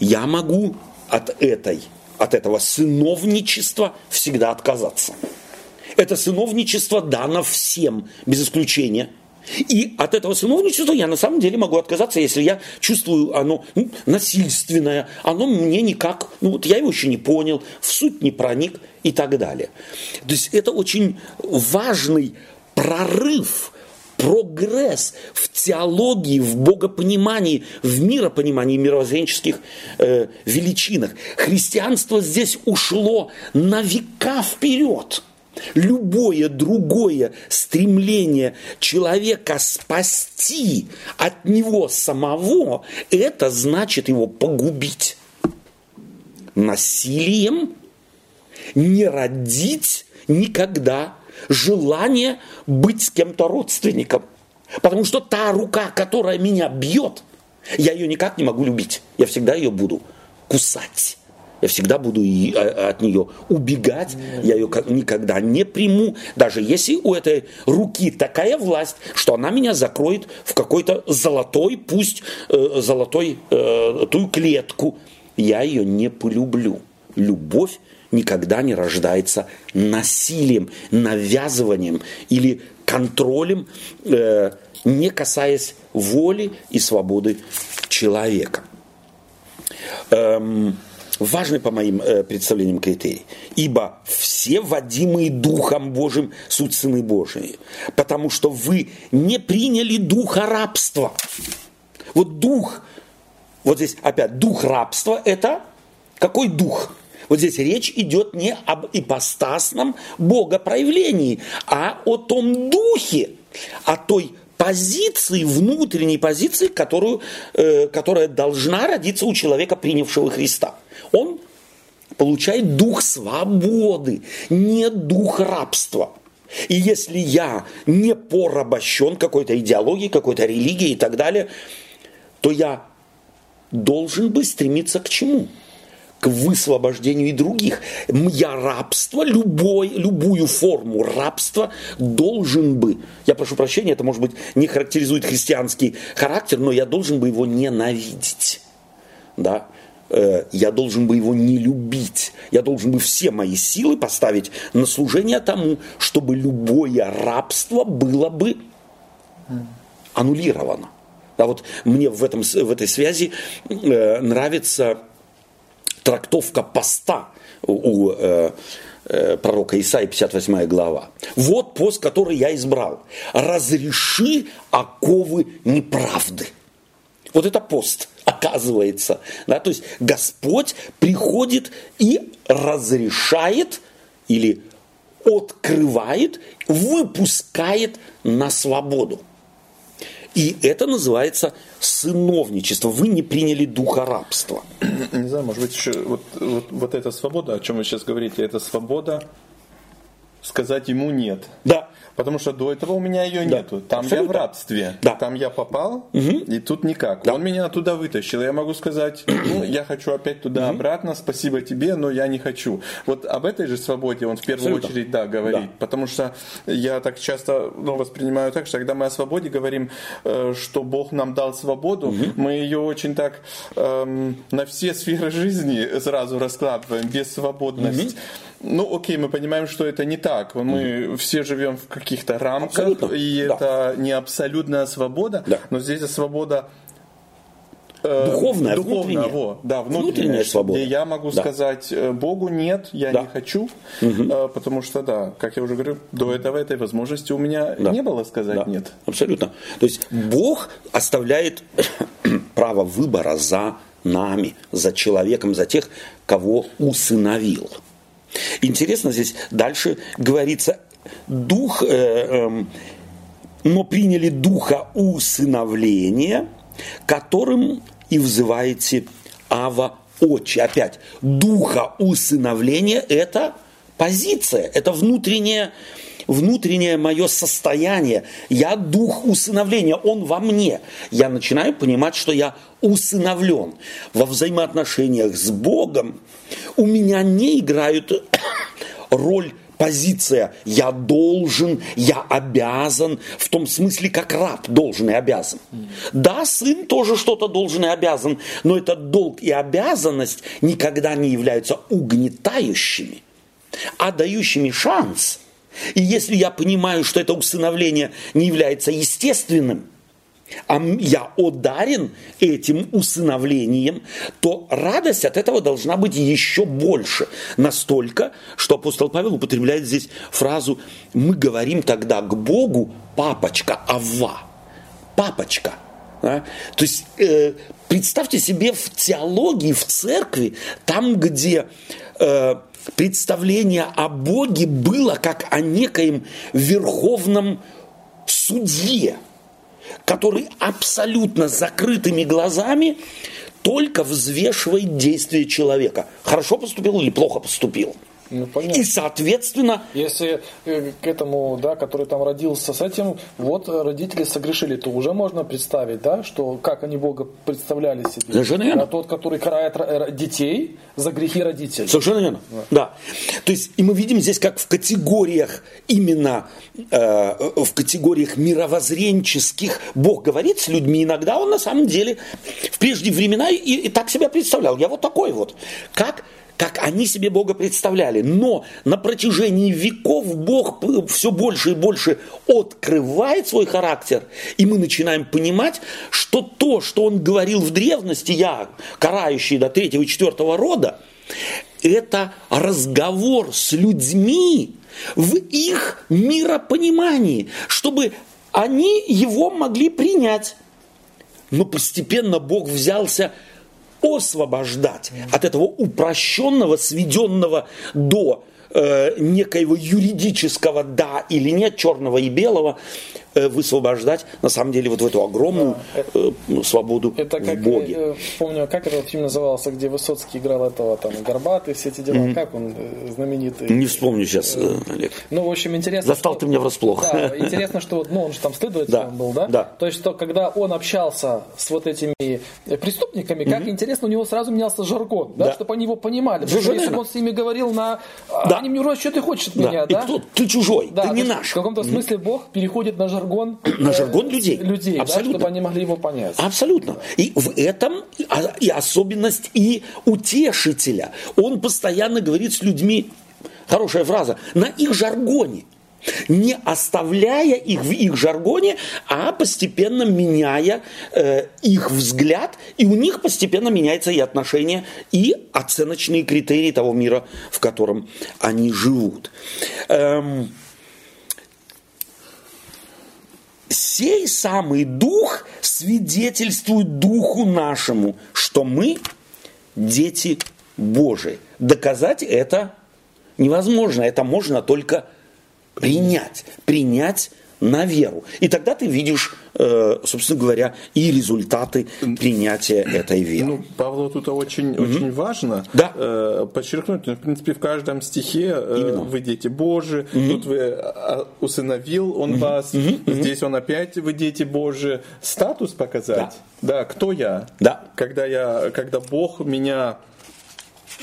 S1: я могу от этой, от этого сыновничества всегда отказаться. Это сыновничество дано всем, без исключения. И от этого сыновничества я на самом деле могу отказаться, если я чувствую оно ну, насильственное, оно мне никак, ну вот я его еще не понял, в суть не проник и так далее. То есть это очень важный прорыв прогресс в теологии, в богопонимании, в миропонимании, мировоззренческих э, величинах. Христианство здесь ушло на века вперед. Любое другое стремление человека спасти от него самого, это значит его погубить. Насилием не родить никогда желание быть с кем-то родственником. Потому что та рука, которая меня бьет, я ее никак не могу любить. Я всегда ее буду кусать. Я всегда буду а, от нее убегать. Я ее никогда не приму. Даже если у этой руки такая власть, что она меня закроет в какой-то золотой, пусть э, золотой э, ту клетку. Я ее не полюблю. Любовь никогда не рождается насилием, навязыванием или контролем, э, не касаясь воли и свободы человека. Эм, важный по моим э, представлениям критерий. Ибо все водимые Духом Божьим суть сыны Божии. Потому что вы не приняли духа рабства. Вот дух, вот здесь опять дух рабства это какой дух? Вот здесь речь идет не об ипостасном богопроявлении, а о том духе, о той позиции, внутренней позиции, которую, э, которая должна родиться у человека, принявшего Христа. Он получает дух свободы, не дух рабства. И если я не порабощен какой-то идеологией, какой-то религией и так далее, то я должен бы стремиться к чему? К высвобождению и других. Я рабство, любой, любую форму рабства должен бы, я прошу прощения, это может быть не характеризует христианский характер, но я должен бы его ненавидеть. да, э, я должен бы его не любить. Я должен бы все мои силы поставить на служение тому, чтобы любое рабство было бы аннулировано. Да, вот мне в, этом, в этой связи э, нравится трактовка поста у э, э, пророка Исаия, 58 глава. Вот пост, который я избрал. Разреши оковы неправды. Вот это пост, <laughs> оказывается. Да? То есть Господь приходит и разрешает или открывает, выпускает на свободу. И это называется сыновничество. Вы не приняли духа рабства.
S3: Не знаю, может быть, еще вот, вот, вот эта свобода, о чем вы сейчас говорите, это свобода сказать ему нет.
S1: Да.
S3: Потому что до этого у меня ее
S1: Да,
S3: нету. Там
S1: абсолютно.
S3: я в рабстве.
S1: Да.
S3: Там я попал, и тут никак.
S1: Да.
S3: Он меня оттуда вытащил. Я могу сказать, <clears throat> ну, я хочу опять туда обратно, спасибо тебе, но я не хочу. Вот об этой же свободе он в первую
S1: Абсолютно.
S3: очередь, да, говорит.
S1: Да.
S3: Потому что я так часто ну, воспринимаю так, что когда мы о свободе говорим, э, что Бог нам дал свободу, мы ее очень так эм, на все сферы жизни сразу раскладываем, без свободность. Ну, окей, мы понимаем, что это не так. Мы все живем в каких-то рамках,
S1: Абсолютно,
S3: и
S1: да.
S3: это не абсолютная свобода,
S1: Да.
S3: но здесь свобода э,
S1: Духовная,
S3: духовная,
S1: внутренняя.
S3: во, да, внутренняя,
S1: Внутренняя свобода.
S3: Где я могу
S1: Да.
S3: сказать э, Богу нет, я
S1: Да.
S3: не хочу, э, потому что, да, как я уже говорю, до этого этой возможности у меня
S1: Да.
S3: не было сказать
S1: Да,
S3: нет.
S1: Абсолютно. То есть Бог оставляет <coughs> право выбора за нами, за человеком, за тех, кого усыновил. Интересно здесь дальше говорится, дух, э, эм, но приняли духа усыновления, которым и взываете Ава Отче. Опять, духа усыновления – это позиция, это внутреннее, внутреннее мое состояние. Я дух усыновления, он во мне. Я начинаю понимать, что я усыновлен. Во взаимоотношениях с Богом у меня не играют <coughs> роль позиция «я должен», «я обязан», в том смысле, как раб должен и обязан. Да, сын тоже что-то должен и обязан, но этот долг и обязанность никогда не являются угнетающими, а дающими шанс. И если я понимаю, что это усыновление не является естественным, а я одарен этим усыновлением, то радость от этого должна быть еще больше. Настолько, что апостол Павел употребляет здесь фразу «мы говорим тогда к Богу, папочка, Авва». Папочка. да? То есть э, представьте себе в теологии, в церкви, там, где э, представление о Боге было как о некоем верховном судье, который абсолютно закрытыми глазами только взвешивает действия человека. Хорошо поступил или плохо поступил.
S2: Ну, понятно.
S1: И, соответственно,
S2: Если э, к этому, да, который там родился с этим, вот э, родители согрешили, то уже можно представить, да, что как они Бога представляли себе.
S1: Совершенно верно.
S2: А тот, который карает р- детей за грехи родителей.
S1: Совершенно верно. Да. То есть, и мы видим здесь, как в категориях, именно э, в категориях мировоззренческих Бог говорит с людьми. Иногда Он на самом деле в прежние времена и, и так себя представлял. Я вот такой вот. Как как они себе Бога представляли. Но на протяжении веков Бог все больше и больше открывает свой характер, и мы начинаем понимать, что то, что Он говорил в древности, я, карающий до третьего и четвертого рода, это разговор с людьми в их миропонимании, чтобы они его могли принять. Но постепенно Бог взялся освобождать от этого упрощенного, сведенного до э, некоего юридического да или нет, черного и белого, высвобождать на самом деле вот в эту огромную э, свободу
S2: Это как,
S1: в Боге.
S2: э, помню, как этот фильм назывался, где Высоцкий играл этого, там, Горбатый, все эти дела, как он э, знаменитый.
S1: Не вспомню сейчас, э, Олег.
S2: Ну, в общем, интересно.
S1: Застал
S2: что-
S1: ты меня врасплох.
S2: Да, интересно, что ну, он же там следователем
S1: Да,
S2: был, да?
S1: да.
S2: То есть, что когда он общался с вот этими э, преступниками, как интересно, у него сразу менялся жаргон, да,
S1: Да.
S2: чтобы они его понимали. Потому что если он с ними говорил на... а,
S1: Да.
S2: Они мне вроде, что ты хочешь от
S1: Да.
S2: меня,
S1: И
S2: да?
S1: кто? Ты чужой,
S2: Да,
S1: ты не наш.
S2: В каком-то смысле Бог переходит на жаргон. Жаргон, <clears throat>
S1: на жаргон людей.
S2: людей
S1: Абсолютно.
S2: Да, чтобы они могли его понять.
S1: Абсолютно. И в этом и особенность и утешителя. Он постоянно говорит с людьми, хорошая фраза, на их жаргоне не оставляя их в их жаргоне, а постепенно меняя э, их взгляд, и у них постепенно меняется и отношение, и оценочные критерии того мира, в котором они живут. Эм, сей самый дух свидетельствует духу нашему, что мы дети Божии. Доказать это невозможно, это можно только принять, принять на веру. И тогда ты видишь, собственно говоря, и результаты принятия этой веры.
S3: Ну, Павлу тут очень, угу. очень важно
S1: да.
S3: Э, подчеркнуть, ну, в принципе, в каждом стихе э, Именно. вы дети Божии, угу. тут вы усыновил он угу. вас, угу. здесь он опять вы дети Божии. Статус показать, да, да кто я,
S1: да.
S3: когда, я, когда Бог меня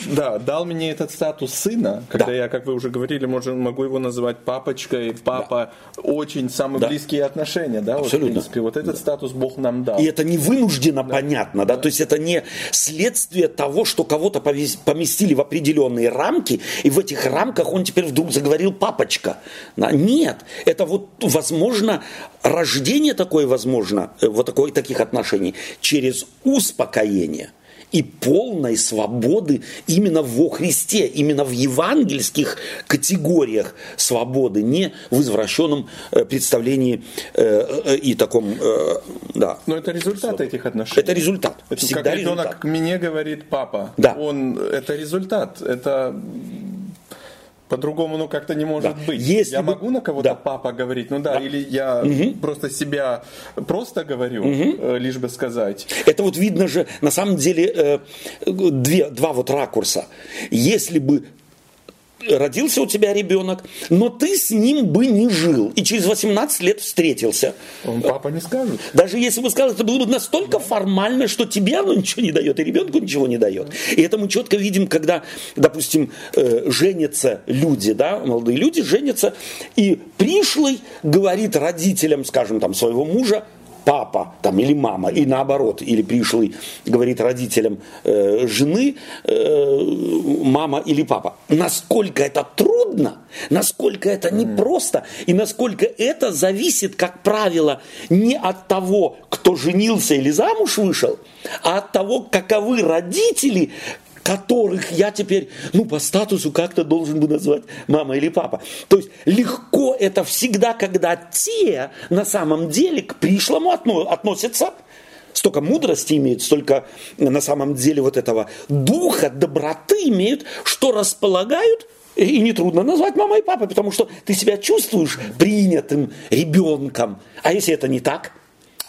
S3: да, дал мне этот статус сына, когда да. я, как вы уже говорили, может, могу его называть папочкой, папа, да. очень самые да. близкие отношения, да,
S1: Абсолютно. Вот, в
S3: принципе, вот этот да. статус Бог нам дал.
S1: И это не вынужденно да. понятно, да? да, то есть это не следствие того, что кого-то поместили в определенные рамки, и в этих рамках он теперь вдруг заговорил папочка. Нет, это вот, возможно, рождение такое возможно, э, вот такое, таких отношений, через успокоение – и полной свободы именно во Христе, именно в евангельских категориях свободы, не в извращенном э, представлении э, э, и таком, да.
S3: Но это результат этих отношений.
S1: Это результат.
S3: Это Всегда как ребенок результат. мне говорит папа.
S1: Да.
S3: Он, это результат. Это по-другому, ну, как-то не может да. быть.
S1: Если
S3: я бы... могу на кого-то да. папа говорить, ну да, да. или я угу. просто себя просто говорю, угу. лишь бы сказать.
S1: Это вот видно же, на самом деле, э, две, два вот ракурса. Если бы родился у тебя ребенок, но ты с ним бы не жил. И через 18 лет встретился.
S3: Он папа не скажет.
S1: Даже если бы сказал, это было бы настолько формально, что тебе оно ничего не дает, и ребенку ничего не дает. И это мы четко видим, когда, допустим, э, женятся люди, да, молодые люди женятся, и пришлый говорит родителям, скажем, там, своего мужа, папа там, или мама, и наоборот, или пришлый говорит родителям э, жены, э, мама или папа. Насколько это трудно, насколько это непросто, и насколько это зависит, как правило, не от того, кто женился или замуж вышел, а от того, каковы родители, которых я теперь, ну, по статусу как-то должен бы назвать мама или папа. То есть легко это всегда, когда те на самом деле к пришлому относятся, столько мудрости имеют, столько на самом деле вот этого духа, доброты имеют, что располагают и нетрудно назвать мамой и папой, потому что ты себя чувствуешь принятым ребенком. А если это не так –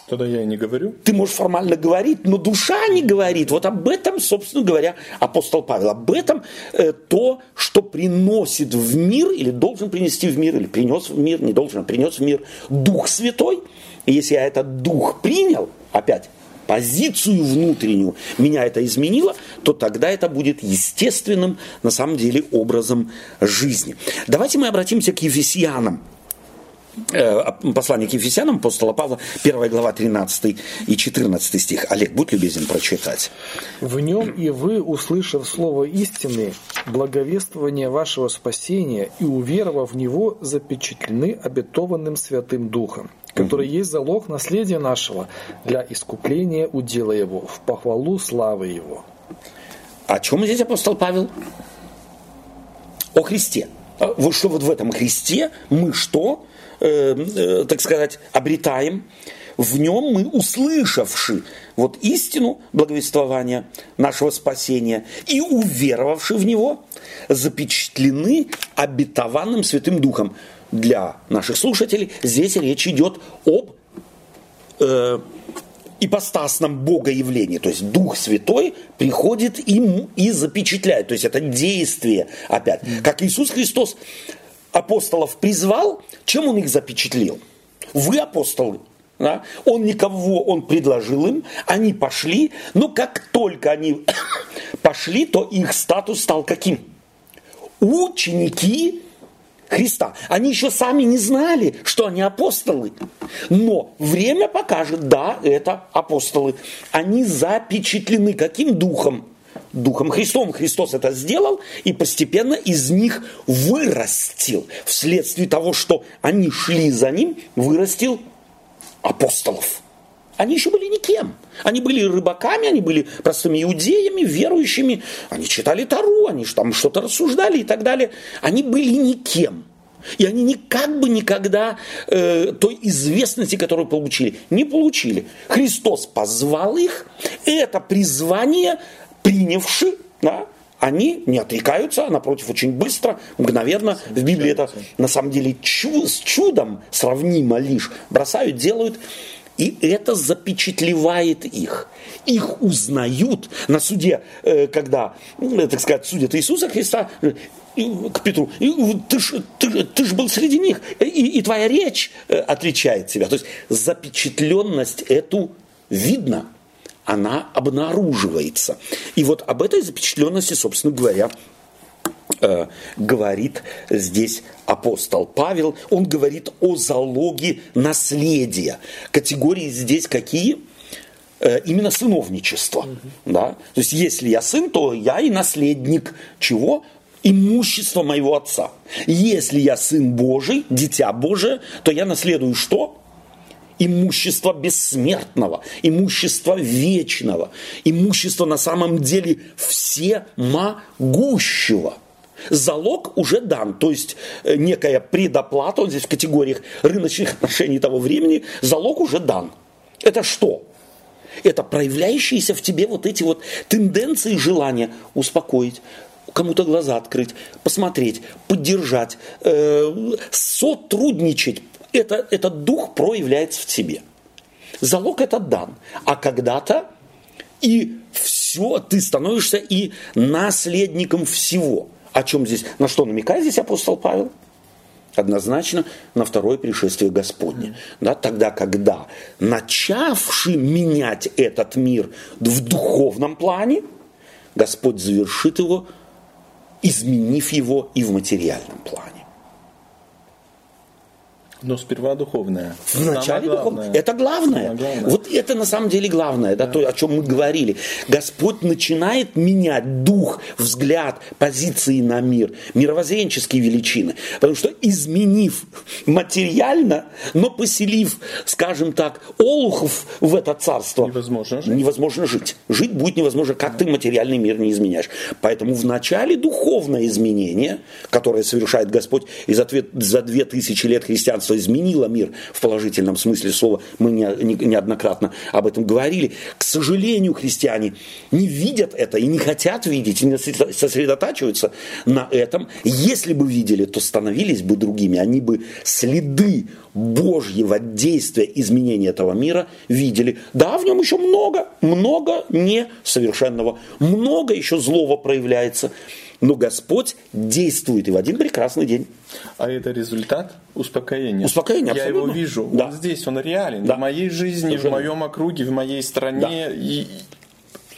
S3: Тогда я и не говорю.
S1: Ты можешь формально говорить, но душа не говорит. Вот об этом, собственно говоря, апостол Павел. Об этом э, то, что приносит в мир, или должен принести в мир, или принес в мир, не должен, а принес в мир Дух Святой. И если я этот Дух принял, опять, позицию внутреннюю, меня это изменило, то тогда это будет естественным, на самом деле, образом жизни. Давайте мы обратимся к Ефесянам. Э, послание к Ефесянам апостола Павла, 1 глава 13 и 14 стих. Олег, будь любезен прочитать.
S2: В нем и вы, услышав слово истины, благовествование вашего спасения и уверовав в него, запечатлены обетованным Святым Духом, который угу. есть залог наследия нашего для искупления удела его, в похвалу славы его.
S1: О чем здесь апостол Павел? О Христе. А вот что вот в этом Христе мы что? Э, э, так сказать, обретаем, в нем мы, услышавши вот истину благовествования нашего спасения и уверовавши в него, запечатлены обетованным Святым Духом. Для наших слушателей здесь речь идет об э, ипостасном богоявлении. То есть Дух Святой приходит им и запечатляет. То есть это действие опять. Как Иисус Христос апостолов призвал, чем он их запечатлел? Вы апостолы. Да? Он никого, он предложил им, они пошли, но как только они <coughs> пошли, то их статус стал каким? Ученики Христа. Они еще сами не знали, что они апостолы. Но время покажет, да, это апостолы. Они запечатлены каким духом? Духом Христом. Христос это сделал и постепенно из них вырастил. Вследствие того, что они шли за ним, вырастил апостолов. Они еще были никем. Они были рыбаками, они были простыми иудеями, верующими. Они читали Тару, они там что-то рассуждали и так далее. Они были никем. И они никак бы никогда э, той известности, которую получили, не получили. Христос позвал их, это призвание принявши, да, они не отрекаются, а напротив, очень быстро, мгновенно. В Библии это на самом деле чу- с чудом сравнимо лишь. Бросают, делают. И это запечатлевает их. Их узнают на суде, э, когда, э, так сказать, судят Иисуса Христа, э, к Петру, ты ж, ты, ты ж был среди них, и, и твоя речь отличает тебя. То есть запечатленность эту видно, она обнаруживается. И вот об этой запечатленности, собственно говоря, э, говорит здесь апостол Павел. Он говорит о залоге наследия. Категории здесь какие? Э, именно сыновничество. Угу. Да? То есть, если я сын, то я и наследник чего? Имущество моего отца. Если я сын Божий, дитя Божие, то я наследую что? Имущество бессмертного, имущество вечного, имущество на самом деле всемогущего. Залог уже дан, то есть э, некая предоплата, он здесь в категориях рыночных отношений того времени, залог уже дан. Это что? Это проявляющиеся в тебе вот эти вот тенденции желания успокоить, кому-то глаза открыть, посмотреть, поддержать, э, сотрудничать, это, этот дух проявляется в тебе. Залог это дан. А когда-то и все, ты становишься и наследником всего. О чем здесь, на что намекает здесь апостол Павел? Однозначно на второе пришествие Господне. Да, тогда, когда начавший менять этот мир в духовном плане, Господь завершит его, изменив его и в материальном плане.
S3: Но сперва духовное.
S1: Вначале духовное. Это главное. главное. Вот это на самом деле главное, да, да. то, о чем мы говорили. Господь начинает менять дух, взгляд, позиции на мир, мировоззренческие величины. Потому что изменив материально, но поселив, скажем так, олухов в это царство,
S3: невозможно жить.
S1: Невозможно жить. Жить будет невозможно, как ты материальный мир не изменяешь. Поэтому вначале духовное изменение, которое совершает Господь, и за две тысячи лет христианства государство изменило мир в положительном смысле слова, мы не, не, неоднократно об этом говорили. К сожалению, христиане не видят это и не хотят видеть, и не сосредотачиваются на этом. Если бы видели, то становились бы другими, они бы следы Божьего действия, изменения этого мира видели. Да, в нем еще много, много несовершенного, много еще злого проявляется. Но Господь действует и в один прекрасный день.
S3: А это результат успокоения.
S1: Успокоение,
S3: Я его вижу. Да. Он здесь, он реален. Да. В моей жизни, Совершенно. в моем округе, в моей стране. Да. И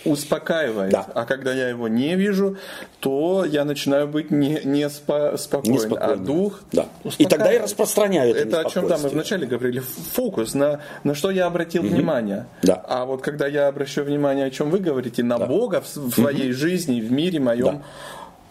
S3: успокаивает. Да. А когда я его не вижу, то я начинаю быть не, не спо, спокоен, а дух
S1: да. И тогда я распространяю это
S3: Это о чем там мы вначале говорили. Фокус, на, на что я обратил угу. внимание.
S1: Да.
S3: А вот когда я обращаю внимание, о чем вы говорите, на да. Бога в, в своей угу. жизни, в мире моем, да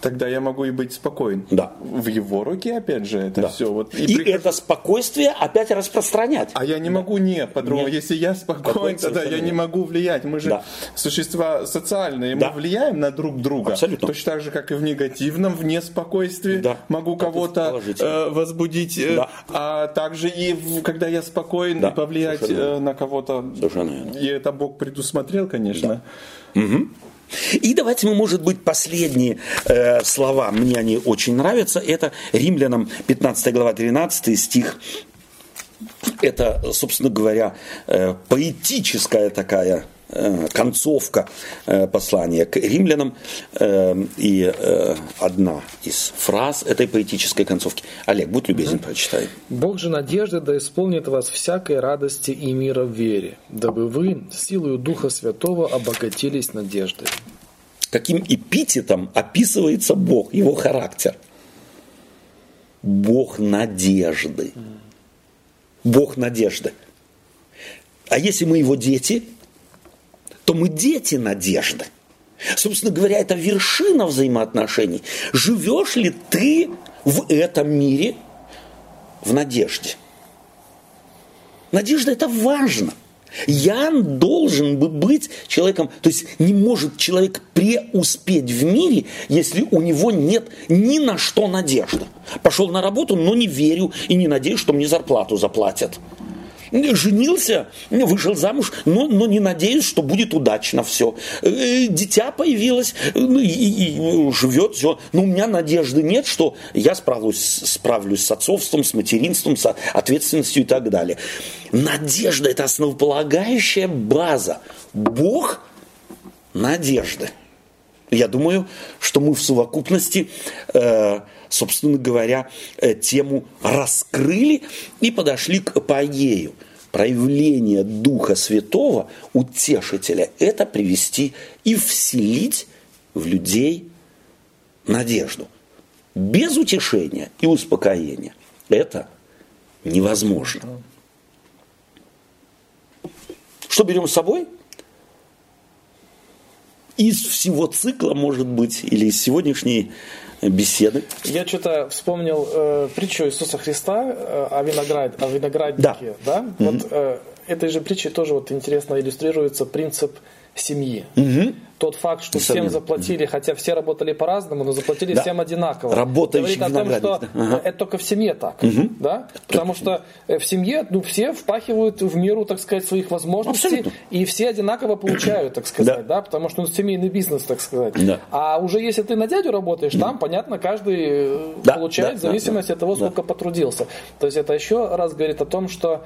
S3: Тогда я могу и быть спокоен.
S1: Да.
S3: В его руке, опять же, это
S1: да.
S3: все. Вот,
S1: и и прихожу... это спокойствие опять распространять.
S3: А я не да. могу не, по-другому. Если я спокоен, тогда я не могу влиять. Мы же да. существа социальные, да. мы влияем на друг друга.
S1: Абсолютно.
S3: Точно так же, как и в негативном, в неспокойствии. Да. Могу кого-то э, возбудить. Э, да. А также и в, когда я спокоен, да. повлиять э, на кого-то.
S1: Совершенно.
S3: И это Бог предусмотрел, конечно.
S1: Да. Угу. И давайте мы, может быть, последние э, слова, мне они очень нравятся, это Римлянам 15 глава 13 стих. Это, собственно говоря, э, поэтическая такая концовка э, послания к римлянам э, и одна из фраз этой поэтической концовки. Олег, будь любезен, прочитай.
S2: «Бог же надежды да исполнит вас всякой радости и мира в вере, дабы вы силою Духа Святого обогатились надеждой».
S1: Каким эпитетом описывается Бог, его характер? Бог надежды. Бог надежды. А если мы его дети, то мы дети надежды. Собственно говоря, это вершина взаимоотношений. Живешь ли ты в этом мире в надежде? Надежда это важно. Я должен бы быть человеком, то есть не может человек преуспеть в мире, если у него нет ни на что надежды. Пошел на работу, но не верю и не надеюсь, что мне зарплату заплатят женился, вышел замуж, но, но не надеюсь, что будет удачно все. Э, дитя появилось, ну, и, и, и живет все. Но у меня надежды нет, что я справлюсь, справлюсь с отцовством, с материнством, с ответственностью и так далее. Надежда – это основополагающая база. Бог – надежды. Я думаю, что мы в совокупности, э, собственно говоря, э, тему раскрыли и подошли к апогею. Проявление Духа Святого, утешителя, это привести и вселить в людей надежду. Без утешения и успокоения это невозможно. Что берем с собой? из всего цикла, может быть, или из сегодняшней беседы.
S2: Я что-то вспомнил э, притчу Иисуса Христа э, о, виноград, о винограднике. Да. Да? Mm-hmm. Вот э, этой же притчей тоже вот интересно иллюстрируется принцип семьи. Mm-hmm тот факт, что всем заплатили, хотя все работали по-разному, но заплатили да. всем одинаково.
S1: Работающий
S2: Говорит о том, что ага. это только в семье так. Угу. Да? Потому что э, в семье ну, все впахивают в меру, так сказать, своих возможностей, Абсолютно. и все одинаково получают, так сказать, да. да, потому что ну, семейный бизнес, так сказать. Да. А уже если ты на дядю работаешь, там, понятно, каждый э, да. получает да. в зависимости да. от того, сколько да. потрудился. То есть это еще раз говорит о том, что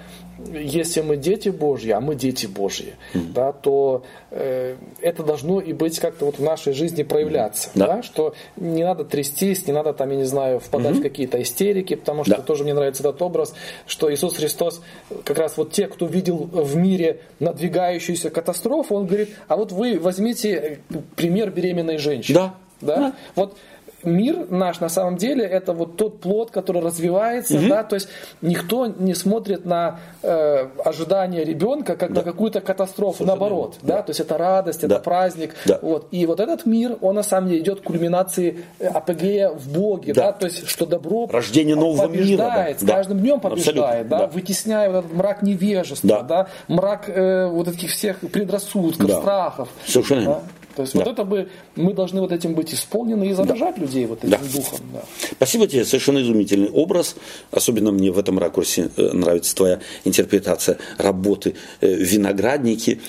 S2: если мы дети Божьи, а мы дети Божьи, угу. да, то э, это должно и быть как-то вот в нашей жизни проявляться. Да. Да? Что не надо трястись, не надо там, я не знаю, впадать угу. в какие-то истерики, потому что да. тоже мне нравится этот образ, что Иисус Христос, как раз вот те, кто видел в мире надвигающуюся катастрофу, Он говорит, а вот вы возьмите пример беременной женщины.
S1: Да.
S2: Да? да. Вот мир наш на самом деле это вот тот плод, который развивается, угу. да, то есть никто не смотрит на э, ожидание ребенка как да. на какую-то катастрофу, Совершенно наоборот, да. да, то есть это радость, да. это праздник, да. вот, и вот этот мир, он на самом деле идет к кульминации э, апогея в Боге, да, да то есть что добро
S1: рождение нового
S2: побеждает,
S1: мира,
S2: да. с каждым днем побеждает, да, да, вытесняя вот этот мрак невежества, да, да мрак э, вот этих всех предрассудков, да. страхов,
S1: Совершенно. Да.
S2: То есть да. вот это бы, мы должны вот этим быть исполнены и заражать да. людей вот этим да. духом. Да.
S1: Спасибо тебе, совершенно изумительный образ. Особенно мне в этом ракурсе э, нравится твоя интерпретация работы э, виноградники.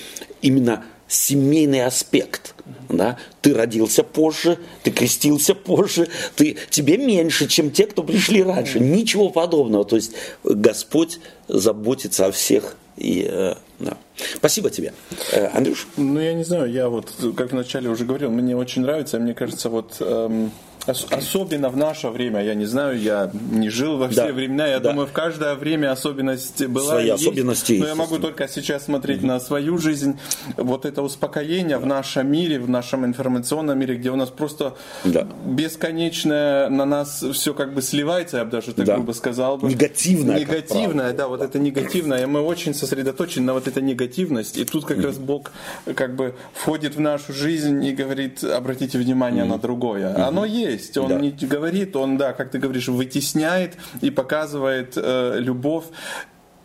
S1: Именно семейный аспект. Да? Ты родился позже, ты крестился позже, ты, тебе меньше, чем те, кто пришли раньше. Ничего подобного. То есть Господь заботится о всех и э, да. Спасибо тебе. Э, Андрюш?
S3: Ну, я не знаю, я вот, как вначале уже говорил, мне очень нравится, мне кажется, вот эм, Особенно в наше время, я не знаю, я не жил во все да, времена, я да. думаю, в каждое время особенность была.
S1: Свои есть, особенности.
S3: Но я могу только сейчас смотреть mm-hmm. на свою жизнь. Вот это успокоение в нашем мире, в нашем информационном мире, где у нас просто да. бесконечное на нас все как бы сливается, я бы даже так да. грубо сказал бы.
S1: Негативное.
S3: Негативное, да, вот это негативное. И мы очень сосредоточены на вот этой негативность. И тут как mm-hmm. раз Бог как бы входит в нашу жизнь и говорит, обратите внимание mm-hmm. на другое. Mm-hmm. Оно есть. Он да. не говорит, он, да, как ты говоришь, вытесняет и показывает э, любовь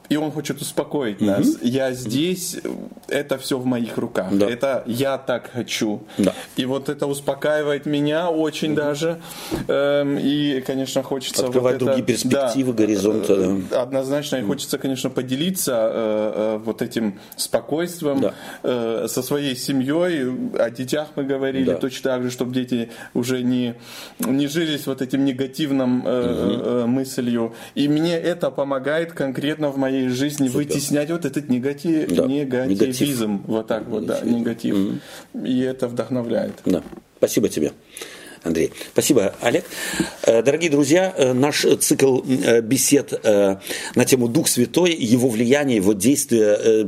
S3: и он хочет успокоить угу. нас. Я здесь, это все в моих руках. Да. Это я так хочу. Да. И вот это успокаивает меня очень угу. даже. Эм, и, конечно, хочется...
S1: Открывать
S3: вот
S1: другие
S3: это,
S1: перспективы, да, горизонты.
S3: Да. Однозначно. И хочется, конечно, поделиться э, э, вот этим спокойствием да. э, со своей семьей. О детях мы говорили да. точно так же, чтобы дети уже не, не жились вот этим негативным э, угу. мыслью. И мне это помогает конкретно в моей своей жизни Супер. вытеснять вот этот негатив, да. негативизм, негатив. вот так вот, да, негатив. Mm-hmm. И это вдохновляет.
S1: Да. Спасибо тебе. Андрей. Спасибо, Олег. Э, дорогие друзья, э, наш цикл э, бесед на тему Дух Святой, его влияние, его действие,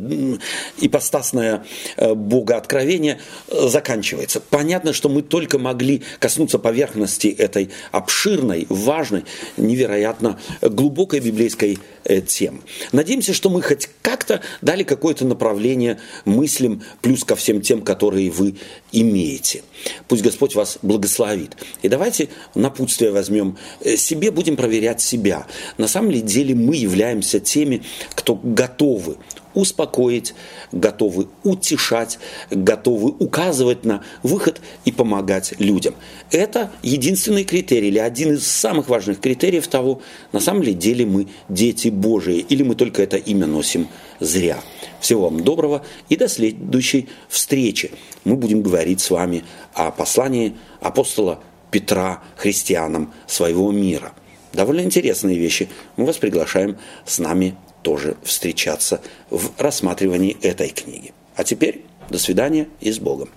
S1: ипостасное Бога откровение заканчивается. Понятно, что мы только могли коснуться поверхности этой обширной, важной, невероятно глубокой библейской темы. Надеемся, что мы хоть как-то дали какое-то направление мыслям, плюс ко всем тем, которые вы имеете. Пусть Господь вас благословит. И давайте напутствие возьмем э, себе, будем проверять себя. На самом ли деле мы являемся теми, кто готовы успокоить, готовы утешать, готовы указывать на выход и помогать людям. Это единственный критерий или один из самых важных критериев того, на самом ли деле мы дети Божии или мы только это имя носим зря. Всего вам доброго и до следующей встречи. Мы будем говорить с вами о послании апостола Петра христианам своего мира. Довольно интересные вещи. Мы вас приглашаем с нами тоже встречаться в рассматривании этой книги. А теперь до свидания и с Богом.